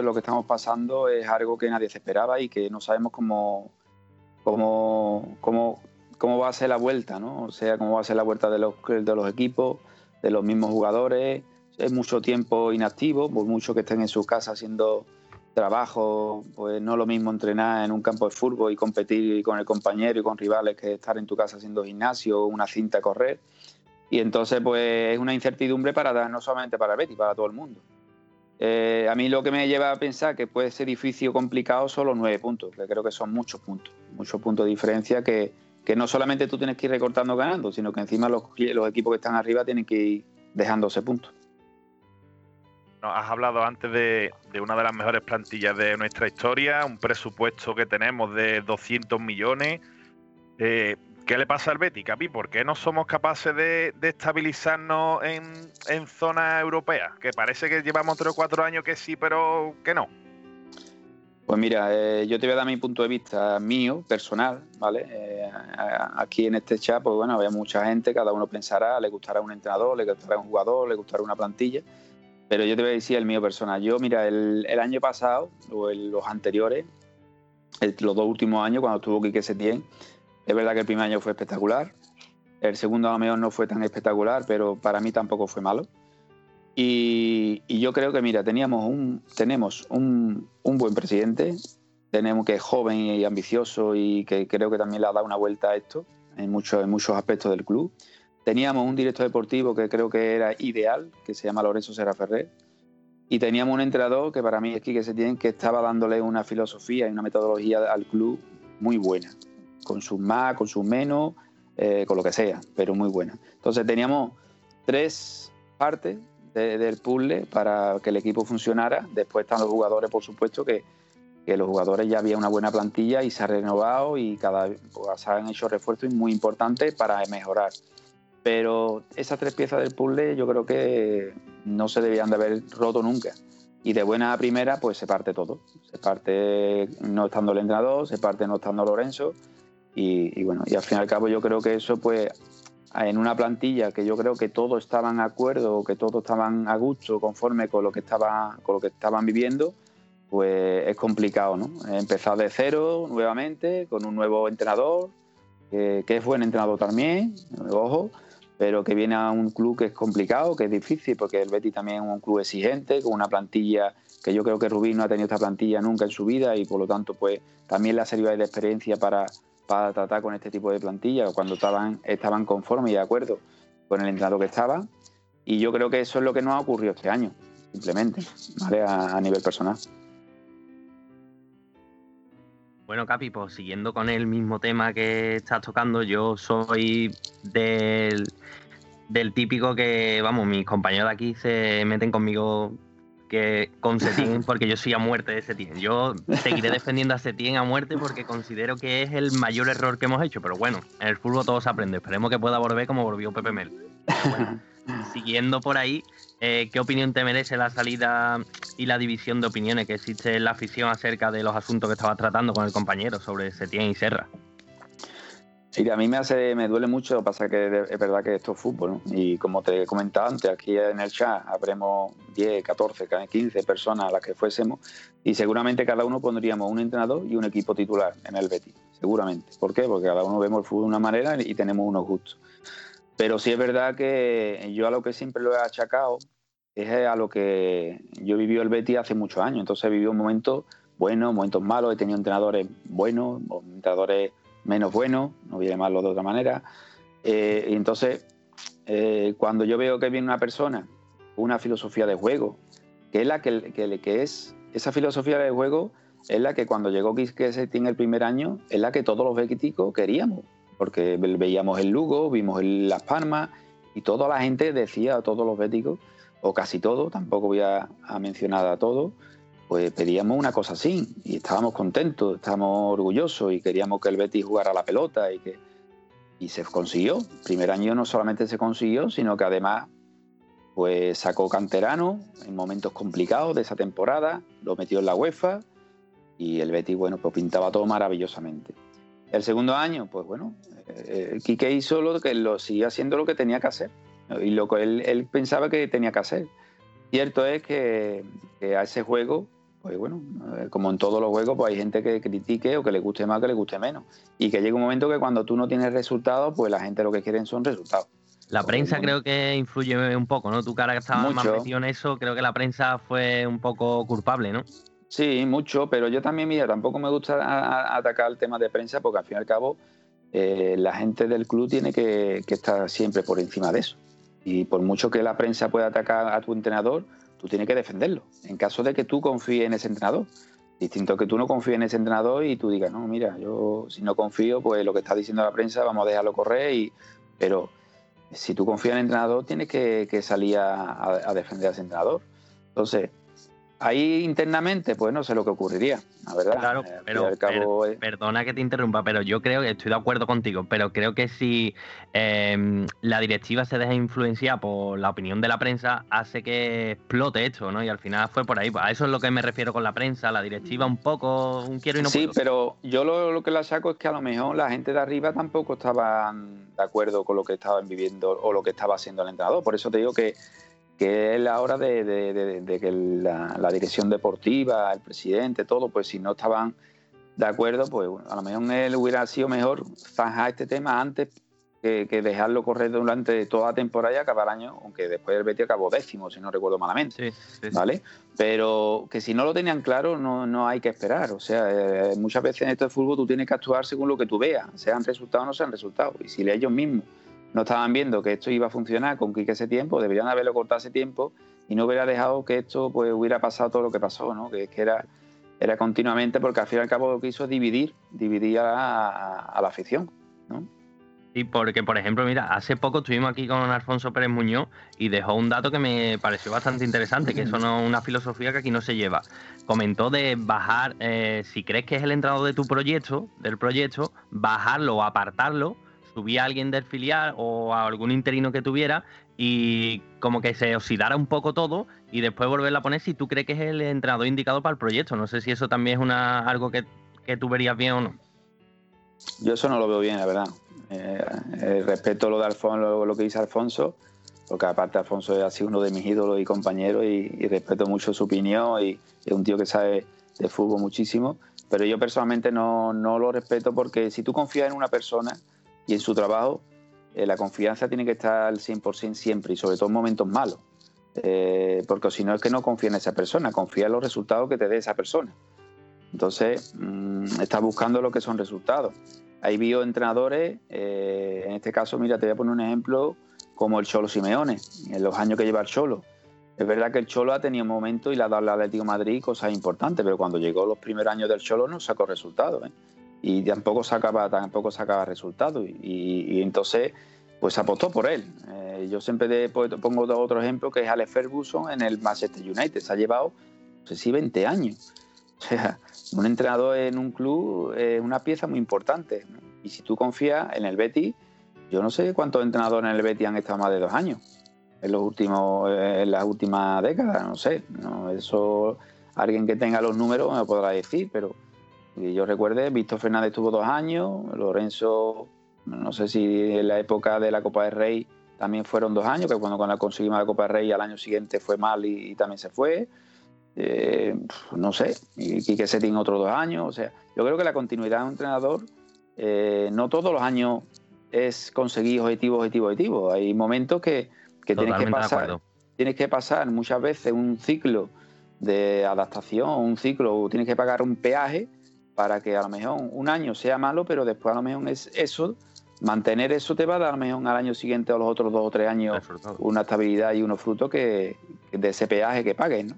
lo que estamos pasando es algo que nadie se esperaba y que no sabemos cómo, cómo, cómo, cómo va a ser la vuelta, ¿no? O sea, cómo va a ser la vuelta de los, de los equipos, de los mismos jugadores. Es mucho tiempo inactivo, por mucho que estén en su casa haciendo trabajo, pues no es lo mismo entrenar en un campo de fútbol y competir con el compañero y con rivales que estar en tu casa haciendo gimnasio o una cinta a correr. Y entonces, pues es una incertidumbre para no solamente para Betty, para todo el mundo. Eh, a mí lo que me lleva a pensar que puede ser difícil o complicado son los nueve puntos, que creo que son muchos puntos, muchos puntos de diferencia que, que no solamente tú tienes que ir recortando ganando, sino que encima los, los equipos que están arriba tienen que ir dejándose puntos. Nos has hablado antes de, una de las mejores plantillas de nuestra historia, un presupuesto que tenemos de 200 millones. Eh, ¿Qué le pasa al Betis, Capi? ¿Por qué no somos capaces de, estabilizarnos en, zona europea? Que parece que llevamos tres o cuatro años que sí, pero que no. Pues mira, eh, yo te voy a dar mi punto de vista mío, personal, ¿vale? Eh, aquí en este chat, pues bueno, había mucha gente, cada uno pensará, le gustará un entrenador, le gustará un jugador, le gustará una plantilla. Pero yo te voy a decir el mío personal. Yo, mira, el, año pasado, o los anteriores, los dos últimos años, cuando estuvo Quique Setién, es verdad que el primer año fue espectacular. El segundo a lo mejor no fue tan espectacular, pero para mí tampoco fue malo. Y, yo creo que, mira, teníamos un, tenemos un, buen presidente, tenemos que es joven y ambicioso y que creo que también le ha dado una vuelta a esto en muchos, en muchos aspectos del club. Teníamos un director deportivo que creo que era ideal, que se llama Lorenzo Serra Ferrer. Y teníamos un entrenador que para mí es que se tiene que estaba dándole una filosofía y una metodología al club muy buena, con sus más, con sus menos, eh, con lo que sea, pero muy buena. Entonces teníamos tres partes del puzzle para que el equipo funcionara. Después están los jugadores, por supuesto, que, los jugadores ya había una buena plantilla y se ha renovado y cada pues, se han hecho refuerzos muy importantes para mejorar. Pero esas tres piezas del puzzle yo creo que no se debían de haber roto nunca. Y de buena a primera, pues se parte todo. Se parte no estando el entrenador, se parte no estando Lorenzo. Y, bueno, y al fin y al cabo yo creo que eso, pues, en una plantilla que yo creo que todos estaban de acuerdo, que todos estaban a gusto, conforme con lo que estaba, con lo que estaban viviendo, pues es complicado, ¿no? Empezar de cero nuevamente, con un nuevo entrenador, que, es buen entrenador también, ojo, pero que viene a un club que es complicado, que es difícil, porque el Betis también es un club exigente, con una plantilla que yo creo que Rubí no ha tenido esta plantilla nunca en su vida y por lo tanto pues también le ha servido de experiencia para, para tratar con este tipo de plantilla cuando estaban, estaban conformes y de acuerdo con el entrenador que estaba. Y yo creo que eso es lo que nos ha ocurrido este año, simplemente, ¿vale? a nivel personal. Bueno, Capi, pues siguiendo con el mismo tema que estás tocando, yo soy del, del típico que, vamos, mis compañeros de aquí se meten conmigo que con Setién, porque yo soy a muerte de Setién. Yo seguiré defendiendo a Setién a muerte porque considero que es el mayor error que hemos hecho. Pero bueno, en el fútbol todo se aprende. Esperemos que pueda volver como volvió Pepe Mel. siguiendo por ahí, eh, ¿qué opinión te merece la salida y la división de opiniones que existe en la afición acerca de los asuntos que estabas tratando con el compañero sobre Setién y Serra? Sí, a mí me hace, me duele mucho, pasa que es verdad que esto es fútbol, ¿no? Y como te he comentado antes, aquí en el chat habremos 10, 14, 15 personas a las que fuésemos y seguramente cada uno pondríamos un entrenador y un equipo titular en el Betis, seguramente. ¿Por qué? Porque cada uno vemos el fútbol de una manera y tenemos unos gustos. Pero sí es verdad que yo a lo que siempre lo he achacado es a lo que yo he vivido el Betty hace muchos años. Entonces he vivido momentos buenos, momentos malos, he tenido entrenadores buenos, entrenadores menos buenos, no voy a de otra manera. Eh, y entonces, eh, cuando yo veo que viene una persona una filosofía de juego, que es la que, que, es, esa filosofía de juego es la que cuando llegó Quisque el primer año, es la que todos los bequiticos queríamos porque veíamos el Lugo, vimos el Las Palmas y toda la gente decía, a todos los béticos, o casi todo, tampoco voy a, mencionar a todos, pues pedíamos una cosa así y estábamos contentos, estábamos orgullosos y queríamos que el Betis jugara la pelota y que y se consiguió. primer año no solamente se consiguió, sino que además pues sacó canterano en momentos complicados de esa temporada, lo metió en la UEFA y el Betis bueno pues pintaba todo maravillosamente. El segundo año, pues bueno, eh, Quique hizo lo que lo siguió haciendo lo que tenía que hacer y lo que él, pensaba que tenía que hacer. Cierto es que, a ese juego, pues bueno, eh, como en todos los juegos, pues hay gente que critique o que le guste más o que le guste menos. Y que llega un momento que cuando tú no tienes resultados, pues la gente lo que quieren son resultados. La prensa creo que influye un poco, ¿no? Tu cara que estaba más metido en eso, creo que la prensa fue un poco culpable, ¿no? Sí, mucho, pero yo también, mira, tampoco me gusta atacar el tema de prensa porque al fin y al cabo eh, la gente del club tiene que, estar siempre por encima de eso. Y por mucho que la prensa pueda atacar a tu entrenador, tú tienes que defenderlo. En caso de que tú confíes en ese entrenador. Distinto que tú no confíes en ese entrenador y tú digas, no, mira, yo si no confío, pues lo que está diciendo la prensa vamos a dejarlo correr. Y... Pero si tú confías en el entrenador, tienes que, salir a, a defender a ese entrenador. Entonces, Ahí internamente, pues no sé lo que ocurriría, la verdad. Claro, eh, pero, perdona que te interrumpa, pero yo creo que estoy de acuerdo contigo, pero creo que si em, la directiva se deja influenciar por la opinión de la prensa, hace que explote esto, ¿no? Y al final fue por ahí. A eso es lo que me refiero con la prensa, la directiva un poco, un quiero y no Sí, pero yo lo, lo, que la saco es que a lo mejor la gente de arriba tampoco estaba de acuerdo con lo que estaban viviendo o lo que estaba haciendo el entrenador. Por eso te digo que que es la hora de, que la, dirección deportiva, el presidente, todo, pues si no estaban de acuerdo, pues a lo mejor él hubiera sido mejor zanjar este tema antes que, dejarlo correr durante toda la temporada y acabar el año, aunque después el Betis acabó décimo, si no recuerdo malamente. ¿Vale? Pero que si no lo tenían claro, no, no hay que esperar. O sea, eh, muchas veces en esto de fútbol tú tienes que actuar según lo que tú veas, sean resultados o no sean resultados. Y si ellos mismos no estaban viendo que esto iba a funcionar con Quique ese tiempo, deberían haberlo cortado ese tiempo y no hubiera dejado que esto pues hubiera pasado todo lo que pasó, ¿no? Que, que era, era continuamente, porque al fin y al cabo lo que hizo es dividir, dividir a, la afición, ¿no? Sí, porque por ejemplo, mira, hace poco estuvimos aquí con Alfonso Pérez Muñoz y dejó un dato que me pareció bastante interesante, que eso no es una filosofía que aquí no se lleva. Comentó de bajar, eh, si crees que es el entrado de tu proyecto, del proyecto, bajarlo o apartarlo subía a alguien del filial o algún interino que tuviera y como que se oxidara un poco todo y después volverla a poner si tú crees que es el entrenador indicado para el proyecto. No sé si eso también es una algo que, tú verías bien o no. Yo eso no lo veo bien, la verdad. Eh, eh, respeto lo de Alfonso, lo, que dice Alfonso, porque aparte Alfonso ha sido uno de mis ídolos y compañeros y, respeto mucho su opinión y es un tío que sabe de fútbol muchísimo, pero yo personalmente no, no lo respeto porque si tú confías en una persona, y en su trabajo, eh, la confianza tiene que estar al 100% siempre y sobre todo en momentos malos. Eh, porque si no es que no confía en esa persona, confía en los resultados que te dé esa persona. Entonces, mm, está buscando lo que son resultados. Hay bioentrenadores, eh, en este caso, mira, te voy a poner un ejemplo como el Cholo Simeone, en los años que lleva el Cholo. Es verdad que el Cholo ha tenido momentos y le ha dado al Atlético Madrid cosas importantes, pero cuando llegó los primeros años del Cholo no sacó resultados. ¿eh? Y tampoco sacaba, tampoco sacaba resultados. Y, entonces, pues apostó por él. Eh, yo siempre pongo otro ejemplo que es Alex Ferguson en el Manchester United. Se ha llevado, no sé si 20 años. O sea, un entrenador en un club es una pieza muy importante. Y si tú confías en el Betis, yo no sé cuántos entrenadores en el Betis han estado más de dos años en los últimos eh, en las últimas décadas, no sé, no, eso alguien que tenga los números me podrá decir, pero yo recuerde, Víctor Fernández tuvo dos años, Lorenzo, no sé si en la época de la Copa del Rey también fueron dos años, que cuando, cuando conseguimos la Copa del Rey al año siguiente fue mal y, también se fue. Eh, no sé, y Quique Setién otros dos años. O sea, yo creo que la continuidad de un entrenador, eh, no todos los años es conseguir objetivo, objetivo, objetivo. Hay momentos que, que tienes que pasar. Tienes que pasar muchas veces un ciclo de adaptación, un ciclo, tienes que pagar un peaje para que a lo mejor un año sea malo, pero después a lo mejor es eso, mantener eso te va a dar a lo mejor al año siguiente o los otros dos o tres años una estabilidad y unos frutos que, de ese peaje que pagues, ¿no?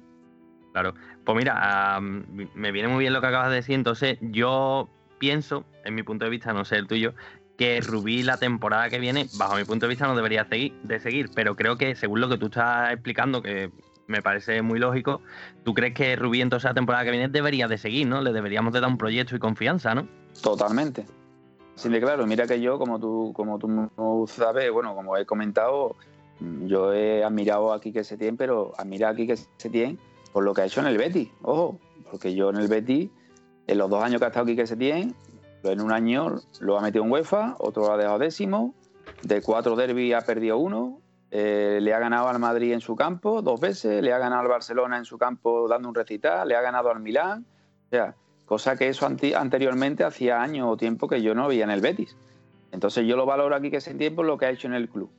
Claro, pues mira, me viene muy bien lo que acabas de decir, entonces yo pienso, en mi punto de vista, no sé el tuyo, que Rubí la temporada que viene, bajo mi punto de vista, no debería seguir, de seguir, pero creo que según lo que tú estás explicando, que me parece muy lógico, ¿tú crees que Rubí entonces la temporada que viene debería de seguir, ¿no? Le deberíamos de dar un proyecto y confianza, ¿no? Totalmente. Sí, claro, mira que yo, como tú, como tú sabes, bueno, como he comentado, yo he admirado a Quique Setién, pero admira a Quique Setién por lo que ha hecho en el Betis, ojo, porque yo en el Betis, en los dos años que ha estado Quique Setién, en un año lo ha metido en UEFA, otro lo ha dejado décimo, de cuatro derbis ha perdido uno, eh, le ha ganado al Madrid en su campo dos veces, le ha ganado al Barcelona en su campo dando un recital, le ha ganado al Milán, o sea, cosa que eso anteriormente hacía años o tiempo que yo no veía en el Betis. Entonces yo lo valoro aquí que ese tiempo lo que ha hecho en el club.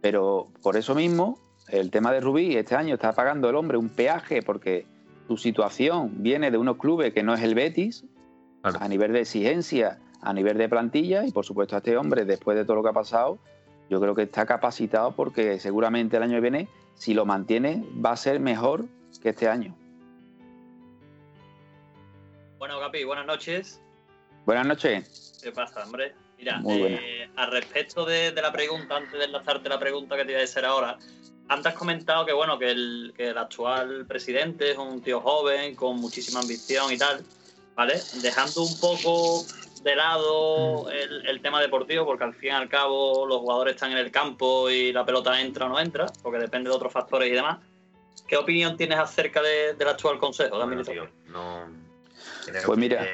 Pero por eso mismo, el tema de Rubí, este año está pagando el hombre un peaje porque su situación viene de unos clubes que no es el Betis, a nivel de exigencia, a nivel de plantilla y por supuesto a este hombre, después de todo lo que ha pasado, yo creo que está capacitado porque seguramente el año que viene, si lo mantiene, va a ser mejor que este año. Bueno, Capi, buenas noches. Buenas noches. ¿Qué pasa, hombre? Mira, eh, al respecto de, la pregunta, antes de enlazarte la pregunta que te iba a hacer ahora, antes has comentado que bueno, que el, que el actual presidente es un tío joven, con muchísima ambición y tal. ¿vale? Dejando un poco de lado mm. el, tema deportivo, porque al fin y al cabo los jugadores están en el campo y la pelota entra o no entra, porque depende de otros factores y demás. ¿Qué opinión tienes acerca del actual consejo de pues mira,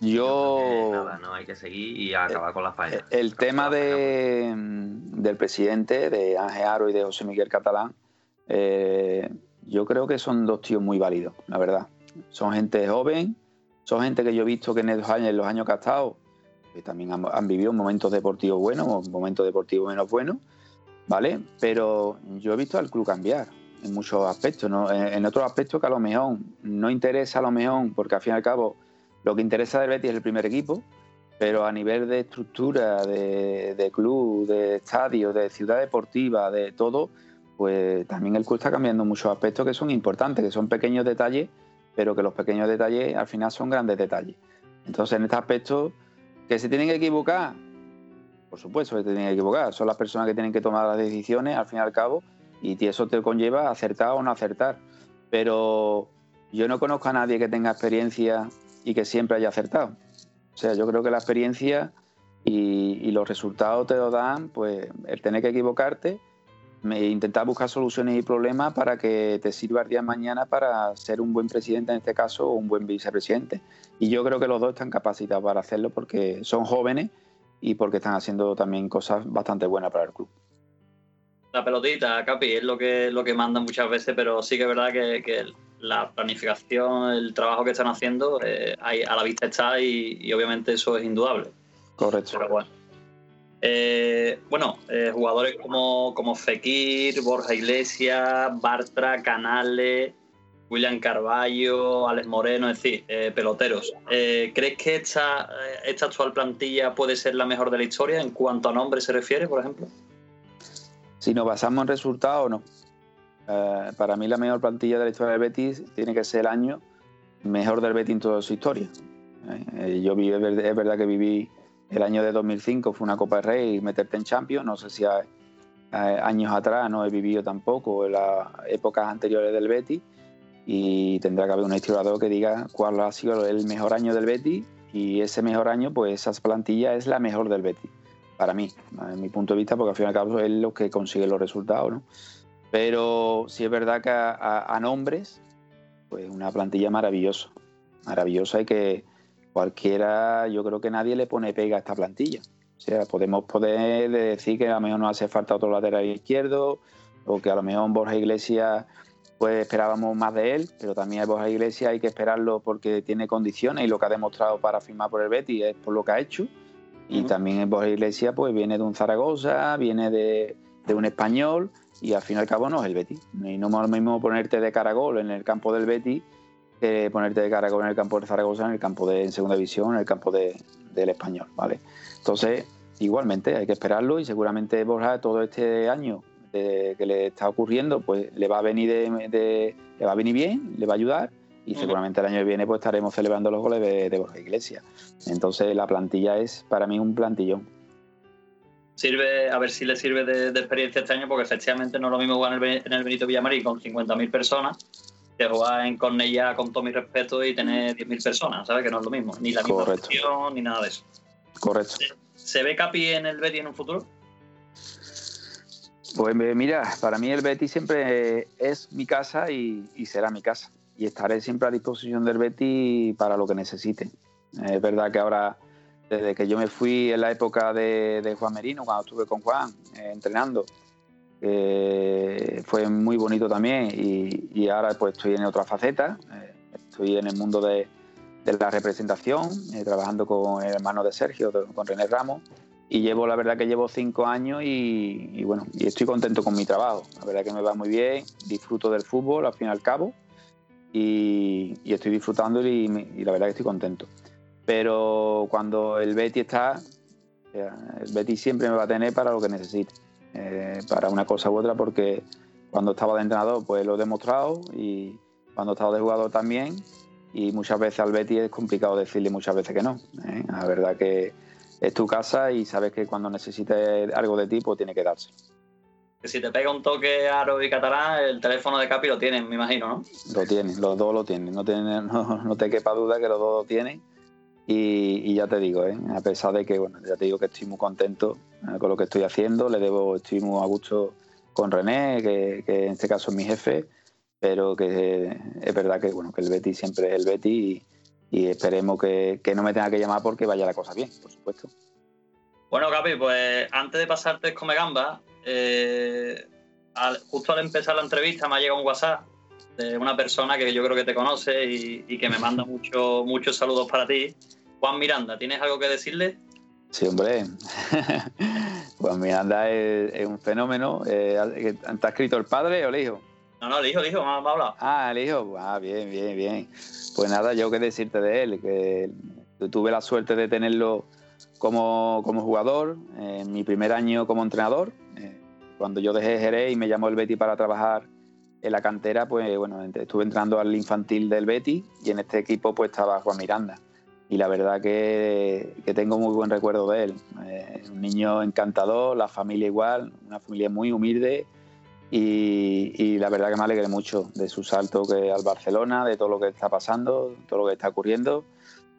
yo. nada, no hay que seguir y acabar con la falla. El tema de, del presidente, de Ángel Aro y de José Miguel Catalán, eh, yo creo que son dos tíos muy válidos, la verdad. Son gente joven, son gente que yo he visto que en los años, que ha estado, que también han, vivido momentos deportivos buenos, momentos deportivos menos buenos, ¿vale? Pero yo he visto al club cambiar en muchos aspectos, ¿no? en, otros aspectos que a lo mejor no interesa a lo mejor, porque al fin y al cabo lo que interesa del Betis es el primer equipo, pero a nivel de estructura, de, de club, de estadio, de ciudad deportiva, de todo, pues también el club está cambiando muchos aspectos que son importantes, que son pequeños detalles pero que los pequeños detalles al final son grandes detalles. Entonces, en este aspecto, que se tienen que equivocar, por supuesto que se tienen que equivocar, son las personas que tienen que tomar las decisiones al fin y al cabo, y eso te conlleva acertar o no acertar. Pero yo no conozco a nadie que tenga experiencia y que siempre haya acertado. O sea, yo creo que la experiencia y, y los resultados te lo dan, pues, el tener que equivocarte intentar buscar soluciones y problemas para que te sirva el día de mañana para ser un buen presidente en este caso o un buen vicepresidente. Y yo creo que los dos están capacitados para hacerlo porque son jóvenes y porque están haciendo también cosas bastante buenas para el club. La pelotita, Capi, es lo que, lo que manda muchas veces, pero sí que es verdad que, la planificación, el trabajo que están haciendo, eh, a la vista está y, obviamente eso es indudable. Correcto. Pero bueno. Eh, bueno, eh, jugadores como, como Fekir, Borja Iglesias, Bartra, Canales, William Carballo, Alex Moreno, es decir, eh, peloteros. ¿Crees que esta, esta actual plantilla puede ser la mejor de la historia en cuanto a nombre se refiere, por ejemplo? Si nos basamos en resultados, no. para mí la mejor plantilla de la historia del Betis tiene que ser el año mejor del Betis en toda su historia. yo vi, es verdad que viví el año de 2005 fue una Copa de Rey y meterte en Champions. No sé si años atrás no he vivido tampoco en las épocas anteriores del Betis y tendrá que haber un historiador que diga cuál ha sido el mejor año del Betis y ese mejor año, pues esa plantilla es la mejor del Betis, para mí, en mi punto de vista, porque al fin y al cabo es lo que consigue los resultados, ¿no? Pero sí es verdad que a, a nombres, pues una plantilla maravillosa, maravillosa y que, cualquiera, yo creo que nadie le pone pega a esta plantilla. O sea, podemos poder decir que a lo mejor nos hace falta otro lateral izquierdo, o que a lo mejor Borja Iglesias pues esperábamos más de él, pero también a Borja Iglesias hay que esperarlo porque tiene condiciones y lo que ha demostrado para firmar por el Betis es por lo que ha hecho. Y también Borja Iglesias pues viene de un Zaragoza, viene de, de, un español y al fin y al cabo no es el Betis. Y no es lo mismo ponerte de caragol en el campo del Betis que ponerte de cara con el campo de Zaragoza, en el campo de segunda división, en el campo de, del español, ¿vale? Entonces, igualmente, hay que esperarlo y seguramente Borja todo este año que le está ocurriendo, pues le va a venir de, le va a venir bien, le va a ayudar y seguramente el año que viene pues estaremos celebrando los goles de, Borja Iglesias. Entonces la plantilla es para mí un plantillón. Sirve, a ver si le sirve de, experiencia este año, porque efectivamente no es lo mismo jugar en el, en el Benito Villamarín con 50.000 personas que jugar en Cornella con todo mi respeto y tener 10.000 personas, ¿sabes? Que no es lo mismo, ni la misma función ni nada de eso. Correcto. ¿Se, ve Capi en el Betty en un futuro? Pues mira, para mí el Betty siempre es mi casa y, será mi casa. Y estaré siempre a disposición del Betty para lo que necesite. Es verdad que ahora, desde que yo me fui en la época de, Juan Merino, cuando estuve con Juan eh, entrenando, fue muy bonito también y, ahora pues estoy en otra faceta, eh, estoy en el mundo de, la representación, eh, trabajando con el hermano de Sergio, con René Ramos, y llevo, la verdad que llevo cinco años y, bueno, y estoy contento con mi trabajo, la verdad que me va muy bien, disfruto del fútbol al fin y al cabo y, estoy disfrutando y, la verdad que estoy contento. Pero cuando el Betty está, el Betty siempre me va a tener para lo que necesite. Eh, para una cosa u otra, porque cuando estaba de entrenador pues lo he demostrado y cuando he estado de jugador también y muchas veces al Betty es complicado decirle muchas veces que no. ¿eh? La verdad que es tu casa y sabes que cuando necesites algo de ti pues tiene que darse. Que si te pega un toque aro y catalán, el teléfono de Capi lo tienen, me imagino, ¿no? Lo tienen, los dos lo tienen, no, tienen, no, no te quepa duda que los dos lo tienen y, ya te digo, ¿eh? a pesar de que, bueno, ya te digo que estoy muy contento eh, con lo que estoy haciendo, le debo, estoy muy a gusto con René, que, en este caso es mi jefe, pero que es verdad que, bueno, que el Betty siempre es el Betty y, esperemos que, no me tenga que llamar porque vaya la cosa bien, por supuesto. Bueno, Capi, pues antes de pasarte Come Gamba, eh, justo al empezar la entrevista me ha llegado un WhatsApp de una persona que yo creo que te conoce y, que me manda mucho, muchos saludos para ti. Juan Miranda, ¿tienes algo que decirle? Sí, hombre. Juan Miranda es, un fenómeno. Eh, ¿Te ha escrito el padre o el hijo? No, no, el hijo, el hijo, me ha hablado. Ah, el hijo. Ah, bien, bien, bien. Pues nada, yo que decirte de él, que tuve la suerte de tenerlo como, como jugador, en mi primer año como entrenador. Eh, cuando yo dejé Jerez y me llamó el Betty para trabajar en la cantera, pues bueno, estuve entrando al infantil del Betty y en este equipo pues estaba Juan Miranda. Y la verdad que, tengo muy buen recuerdo de él. Eh, un niño encantador, la familia igual, una familia muy humilde y, la verdad que me alegré mucho de su salto que al Barcelona, de todo lo que está pasando, todo lo que está ocurriendo.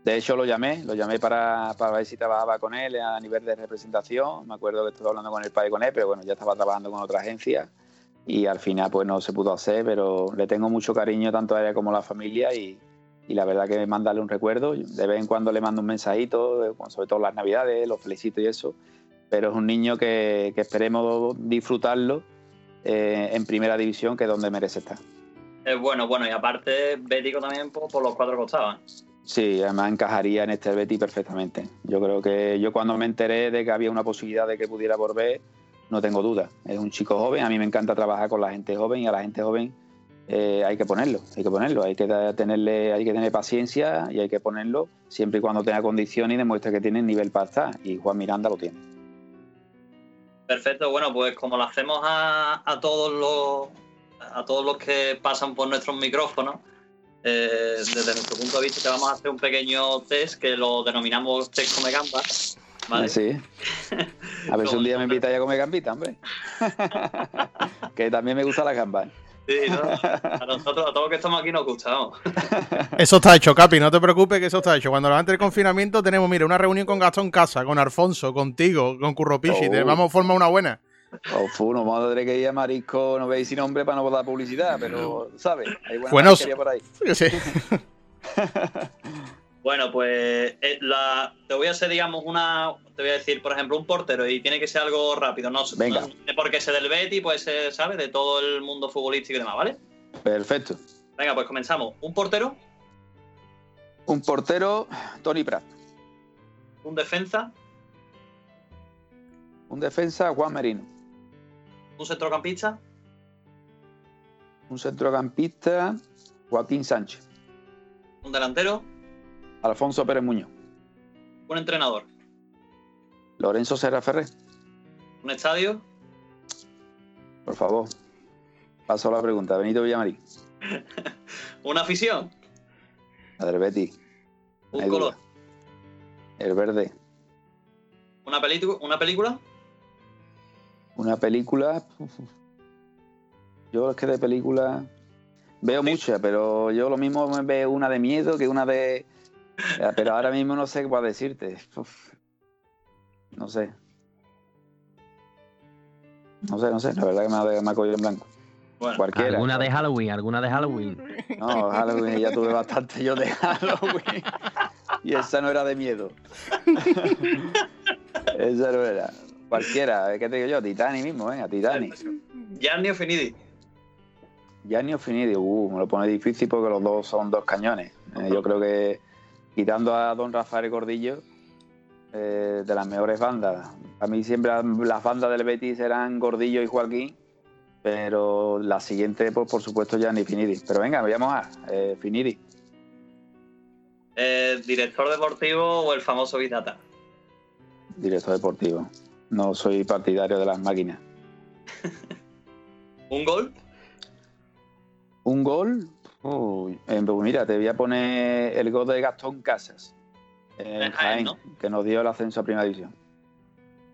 De hecho, lo llamé, lo llamé para, para ver si trabajaba con él a nivel de representación. Me acuerdo que estuve hablando con el padre con él, pero bueno, ya estaba trabajando con otra agencia y al final pues no se pudo hacer, pero le tengo mucho cariño tanto a ella como a la familia y, la verdad que mandarle un recuerdo, de vez en cuando le mando un mensajito, sobre todo las navidades, lo felicito y eso, pero es un niño que, esperemos disfrutarlo eh, en primera división, que es donde merece estar. Es bueno, bueno, y aparte bético también por, los cuatro costados. ¿eh? Sí, además encajaría en este Betty perfectamente. Yo creo que yo cuando me enteré de que había una posibilidad de que pudiera volver, no tengo duda. Es un chico joven, a mí me encanta trabajar con la gente joven y a la gente joven eh, hay que ponerlo, hay que ponerlo, hay que tenerle, hay que tener paciencia y hay que ponerlo siempre y cuando tenga condiciones y demuestre que tiene nivel para estar. Y Juan Miranda lo tiene. Perfecto, bueno, pues como lo hacemos a, todos los a todos los que pasan por nuestros micrófonos, eh, desde nuestro punto de vista te vamos a hacer un pequeño test que lo denominamos test come gambas. ¿vale? Sí. A ver si un día me invitáis a comer gambita, hombre. que también me gusta la gambas. Sí, a nosotros, a todos los que estamos aquí nos gustamos. Eso está hecho, Capi, no te preocupes que eso está hecho. Cuando antes del confinamiento tenemos, mira, una reunión con Gastón Casa, con Alfonso, contigo, con Curropichi, oh. vamos a formar una buena. Oh, no vamos a tener que ir a Marisco, no veis sin nombre para no dar publicidad, pero, ¿sabes? Hay buena bueno, por ahí. Sí. Bueno, pues eh, la, te voy a hacer, digamos, una. Te voy a decir, por ejemplo, un portero y tiene que ser algo rápido. No, Venga. porque sea del Betty, puede ser, ¿sabes? De todo el mundo futbolístico y demás, ¿vale? Perfecto. Venga, pues comenzamos. ¿Un portero? Un portero, Tony Pratt. ¿Un defensa? Un defensa, Juan Merino. ¿Un centrocampista? Un centrocampista, Joaquín Sánchez. ¿Un delantero? Alfonso Pérez Muñoz. Un entrenador. Lorenzo Serra Ferrer. Un estadio. Por favor. Paso a la pregunta. Benito Villamarín. Una afición. Betty. Un color. El verde. Una, una película. Una película. Yo es que de película veo muchas, pero yo lo mismo me veo una de miedo que una de pero ahora mismo no sé qué decirte. No sé. No sé, no sé. La verdad que me ha, me ha cogido en blanco. Cualquiera. ¿Alguna de Halloween? ¿Alguna de Halloween? No, Halloween ya tuve bastante yo de Halloween. Y esa no era de miedo. esa no era. Cualquiera, ¿qué te digo yo? Titani mismo, venga, Titani. Gianni o Finidi. Gianni o Finidi, uh, me lo pone difícil porque los dos son dos cañones. Eh, yo creo que quitando a don Rafael Gordillo, eh, de las mejores bandas. A mí siempre las bandas del Betis eran Gordillo y Joaquín, pero la siguiente, pues por supuesto, ya ni Finidi. Pero venga, veamos a eh, Finidi. Eh, ¿Director deportivo o el famoso Vitata? Director deportivo. No soy partidario de las máquinas. ¿Un gol? Un gol, Uy, pues mira, te voy a poner el gol de Gastón Casas en Jaén, que nos dio el ascenso a Primera División.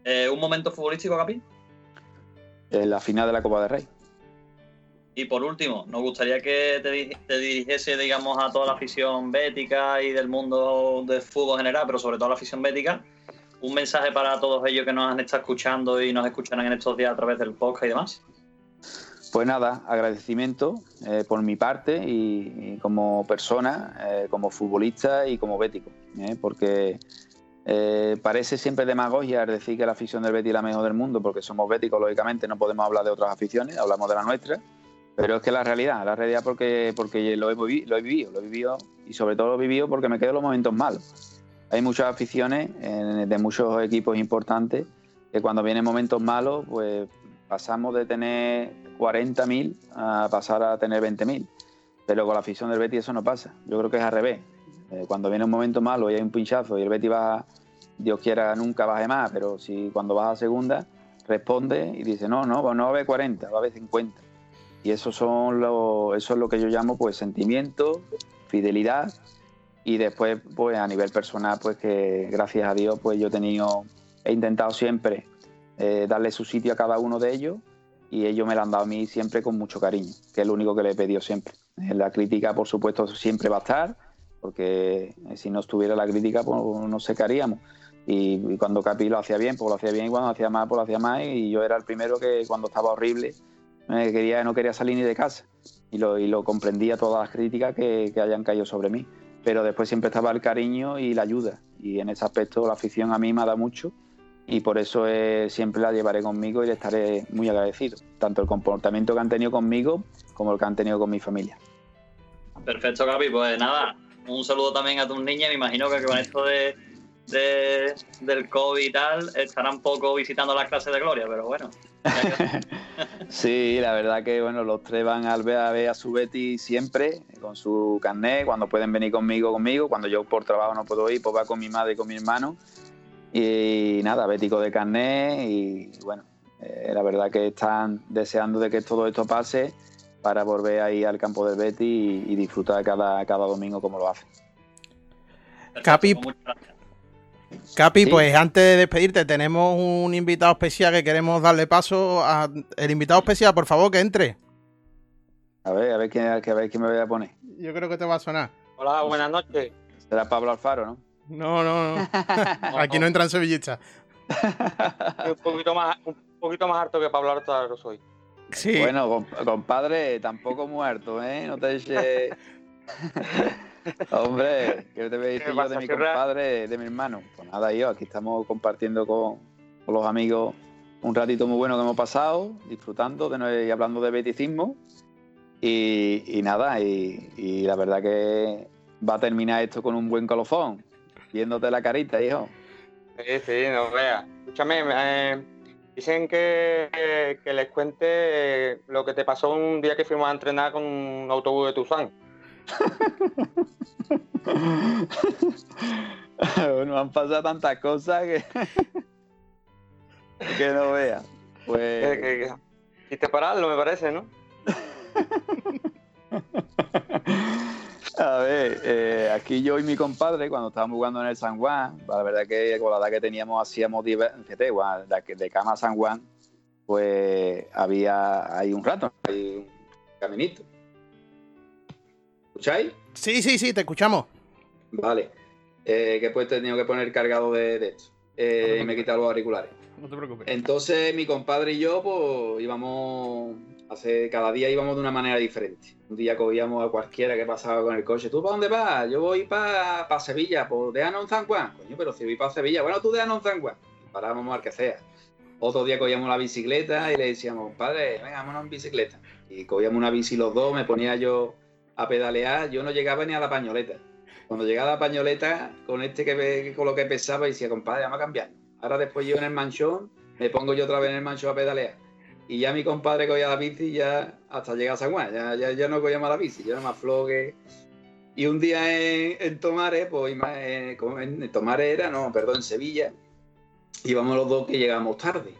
Eh, ¿Un momento futbolístico, Capi? En la final de la Copa del Rey. Y por último, nos gustaría que te, te dirigiese, digamos, a toda la afición bética y del mundo del fútbol general, pero sobre todo a la afición bética, un mensaje para todos ellos que nos han estado escuchando y nos escucharán en estos días a través del podcast y demás. Pues nada, agradecimiento eh, por mi parte y, como persona, eh, como futbolista y como bético, ¿eh? porque parece siempre demagogia decir que la afición del Betis es la mejor del mundo, porque somos béticos, lógicamente no podemos hablar de otras aficiones, hablamos de la nuestra, pero es que la realidad, la realidad porque, porque lo, he, lo he vivido, lo he vivido y sobre todo lo he vivido porque me quedo los momentos malos. Hay muchas aficiones de muchos equipos importantes que cuando vienen momentos malos, pues pasamos de tener 40.000 a pasar a tener 20.000. Pero con la afición del Betis eso no pasa. Yo creo que es al revés. Eh, cuando viene un momento malo y hay un pinchazo y el Betis va, Dios quiera, nunca baje más, pero si cuando vas a segunda responde y dice, no, no, no va a haber 40, va a haber 50. Y eso, son lo, eso es lo que yo llamo pues sentimiento, fidelidad y después pues a nivel personal pues que gracias a Dios pues yo he tenido, he intentado siempre eh, darle su sitio a cada uno de ellos y ellos me lo han dado a mí siempre con mucho cariño, que es lo único que le he pedido siempre. La crítica, por supuesto, siempre va a estar, porque si no estuviera la crítica, pues no sé qué haríamos. Y, cuando Capi lo hacía bien, pues lo hacía bien, y cuando hacía mal, pues lo hacía mal, y yo era el primero que cuando estaba horrible quería, no quería salir ni de casa. Y lo, y lo comprendía todas las críticas que, que hayan caído sobre mí. Pero después siempre estaba el cariño y la ayuda. Y en ese aspecto la afición a mí me dado mucho y por eso eh, siempre la llevaré conmigo y le estaré muy agradecido, tanto el comportamiento que han tenido conmigo como el que han tenido con mi familia. Perfecto, Gaby, pues nada, un saludo también a tus niñas. Me imagino que con esto de, del COVID y tal, estarán poco visitando las clases de Gloria, pero bueno. sí, la verdad que bueno, los tres van al ver a ver a su Betty siempre, con su carnet, cuando pueden venir conmigo, conmigo, cuando yo por trabajo no puedo ir, pues va con mi madre y con mi hermano. Y nada, Bético de carnet y bueno, eh, la verdad que están deseando de que todo esto pase para volver ahí al campo del Betty y, disfrutar cada, cada domingo como lo hacen. Capi, Capi, pues antes de despedirte, tenemos un invitado especial que queremos darle paso a. El invitado especial, por favor, que entre. A ver, a ver quién, a ver quién me voy a poner. Yo creo que te va a sonar. Hola, buenas noches. Será Pablo Alfaro, ¿no? No, no, no. Aquí no entran sevillistas. un poquito más, un poquito más harto que Pablo Alfaro soy. Sí. Bueno, compadre, tampoco muerto, ¿eh? No te eches. Hombre, ¿qué te voy a decir yo de mi compadre, de mi hermano? Pues nada, yo aquí estamos compartiendo con, los amigos un ratito muy bueno que hemos pasado, disfrutando de, y hablando de beticismo. Y, nada, y, la verdad que va a terminar esto con un buen colofón, viéndote la carita, hijo. Sí, sí, no veas. Escúchame, eh, dicen que, que les cuente lo que te pasó un día que fuimos a entrenar con un autobús de Tuzán. bueno, han pasado tantas cosas que, que no vea. Pues... Quiste pararlo, me parece, ¿no? A ver, eh, aquí yo y mi compadre, cuando estábamos jugando en el San Juan, la verdad que con la edad que teníamos hacíamos fíjate, de cama a San Juan, pues había ahí un rato, hay un caminito escucháis? Sí, sí, sí, te escuchamos. Vale. Eh, que pues he tenido que poner cargado de, esto. Eh, y me he quitado los auriculares. No te preocupes. Entonces mi compadre y yo, pues íbamos. Cada día íbamos de una manera diferente. Un día cogíamos a cualquiera que pasaba con el coche. ¿Tú para dónde vas? Yo voy para pa Sevilla, pues de Anon San Juan. Coño, pero si voy para Sevilla. Bueno, tú de Anon San Juan. Parábamos al que sea. Otro día cogíamos la bicicleta y le decíamos, compadre, venga, vámonos en bicicleta. Y cogíamos una bici los dos, me ponía yo a pedalear, yo no llegaba ni a la pañoleta. Cuando llegaba la pañoleta, con este que con lo que pesaba, decía, compadre, vamos a cambiar. Ahora después yo en el manchón, me pongo yo otra vez en el manchón a pedalear. Y ya mi compadre cogía la bici ya hasta llegar a San Juan, ya, ya, no cogía más la bici, yo era más flogue. Y un día en, en Tomare, pues en, en Tomare era, no, perdón, en Sevilla, íbamos los dos que llegamos tarde.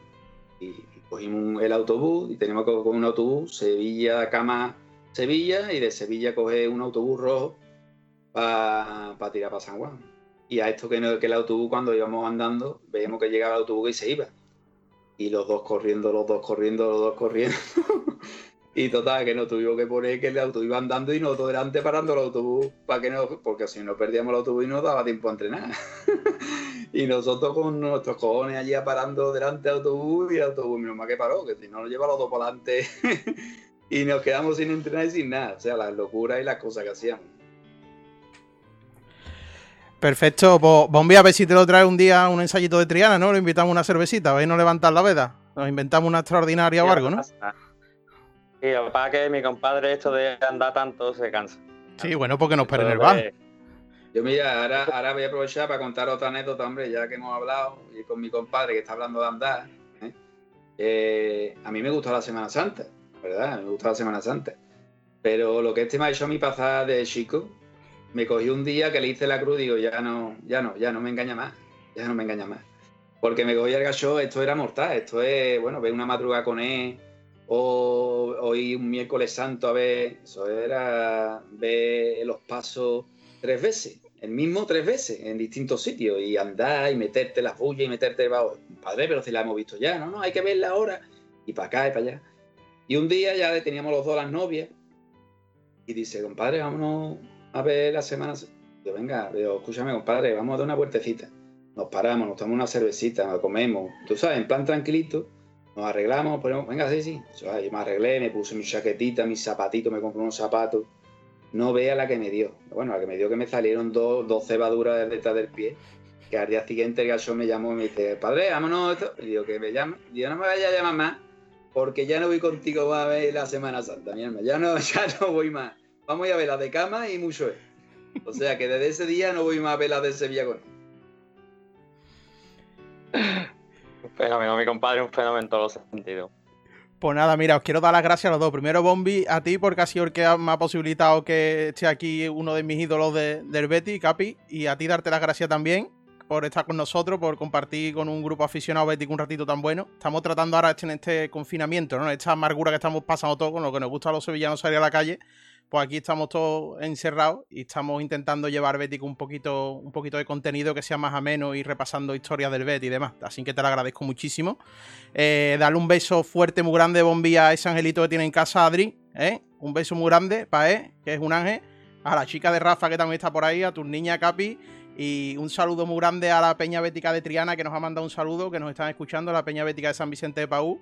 Y, cogimos el autobús y teníamos que coger un autobús, Sevilla, Cama, Sevilla y de Sevilla coge un autobús rojo para tirar para San Juan. Y a esto que, que el autobús cuando íbamos andando, veíamos que llegaba el autobús y se iba. Y los dos corriendo, los dos corriendo, los dos corriendo. y total, que nos tuvimos que poner que el autobús iba andando y nosotros delante parando el autobús para que no, porque si no perdíamos el autobús y no daba tiempo a entrenar. y nosotros con nuestros cojones allí parando delante del autobús y el autobús, menos mal que paró, que si no nos lleva los dos por delante y nos quedamos sin entrenar y sin nada. O sea, las locuras y las cosas que hacíamos. Perfecto, pues Bombi, a ver si te lo trae un día un ensayito de Triana, ¿no? Lo invitamos a una cervecita, a ver no levantar la veda. Nos inventamos una extraordinaria o algo, ¿no? Sí, para que mi compadre esto de andar tanto se cansa. Sí, bueno, porque nos el bar. Yo mira, ahora, ahora voy a aprovechar para contar otra anécdota, hombre, ya que hemos hablado, y con mi compadre que está hablando de andar. ¿eh? Eh, a mí me gusta la Semana Santa. ¿verdad? Me gusta la Semana Santa. Pero lo que este me ha hecho a mí pasar de chico, me cogí un día que le hice la cruz y digo, ya no, ya no, ya no me engaña más, ya no me engaña más. Porque me cogí el gacho, esto era mortal, esto es, bueno, ver una madrugada con él, o, hoy un miércoles santo a ver, eso era ver los pasos tres veces, el mismo tres veces, en distintos sitios, y andar y meterte las bullas y meterte debajo. Padre, pero si la hemos visto ya, no, no, hay que verla ahora, y para acá y para allá. Y un día ya teníamos los dos las novias y dice, compadre, vámonos a ver la semana. Yo, venga, digo, escúchame, compadre, vamos a dar una vueltecita. Nos paramos, nos tomamos una cervecita, nos comemos, tú sabes, en plan tranquilito, nos arreglamos, ponemos, venga, sí, sí. Yo, me arreglé, me puse mi chaquetita, mis zapatitos, me compré unos zapatos. No vea la que me dio. Bueno, la que me dio que me salieron dos, dos cebaduras detrás del pie. Que al día siguiente el gacho me llamó y me dice, padre, vámonos. Y digo, que me llame. Yo no me vaya a llamar más porque ya no voy contigo a ver la Semana Santa, mi hermano. Ya no, ya no voy más. Vamos a ver la de cama y mucho es. O sea que desde ese día no voy más a ver la de Sevilla con Un fenómeno, mi compadre, un fenómeno en todos los sentidos. Pues nada, mira, os quiero dar las gracias a los dos. Primero, Bombi, a ti, porque ha sido el que me ha posibilitado que esté aquí uno de mis ídolos del Betty, Capi. Y a ti darte las gracias también por estar con nosotros, por compartir con un grupo aficionado bético un ratito tan bueno. Estamos tratando ahora en este confinamiento, ¿no? Esta amargura que estamos pasando todos, con lo que nos gusta a los sevillanos salir a la calle. Pues aquí estamos todos encerrados y estamos intentando llevar Bético un poquito, un poquito de contenido que sea más ameno y repasando historias del Bet y demás. Así que te lo agradezco muchísimo. Eh, dale un beso fuerte, muy grande, bombilla a ese angelito que tiene en casa, Adri. ¿eh? Un beso muy grande para él, que es un ángel. A la chica de Rafa que también está por ahí, a tu niña Capi y un saludo muy grande a la Peña Bética de Triana, que nos ha mandado un saludo, que nos están escuchando, la Peña Bética de San Vicente de Paú.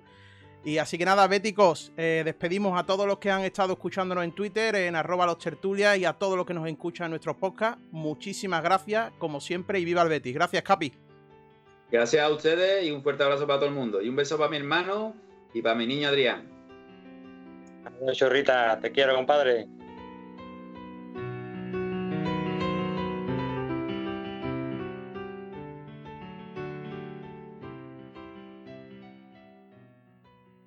Y así que nada, béticos, eh, despedimos a todos los que han estado escuchándonos en Twitter, en arroba los tertulias y a todos los que nos escuchan en nuestros podcasts. Muchísimas gracias, como siempre, y viva el Betis. Gracias, Capi. Gracias a ustedes y un fuerte abrazo para todo el mundo. Y un beso para mi hermano y para mi niño Adrián. Chorrita, te quiero, compadre.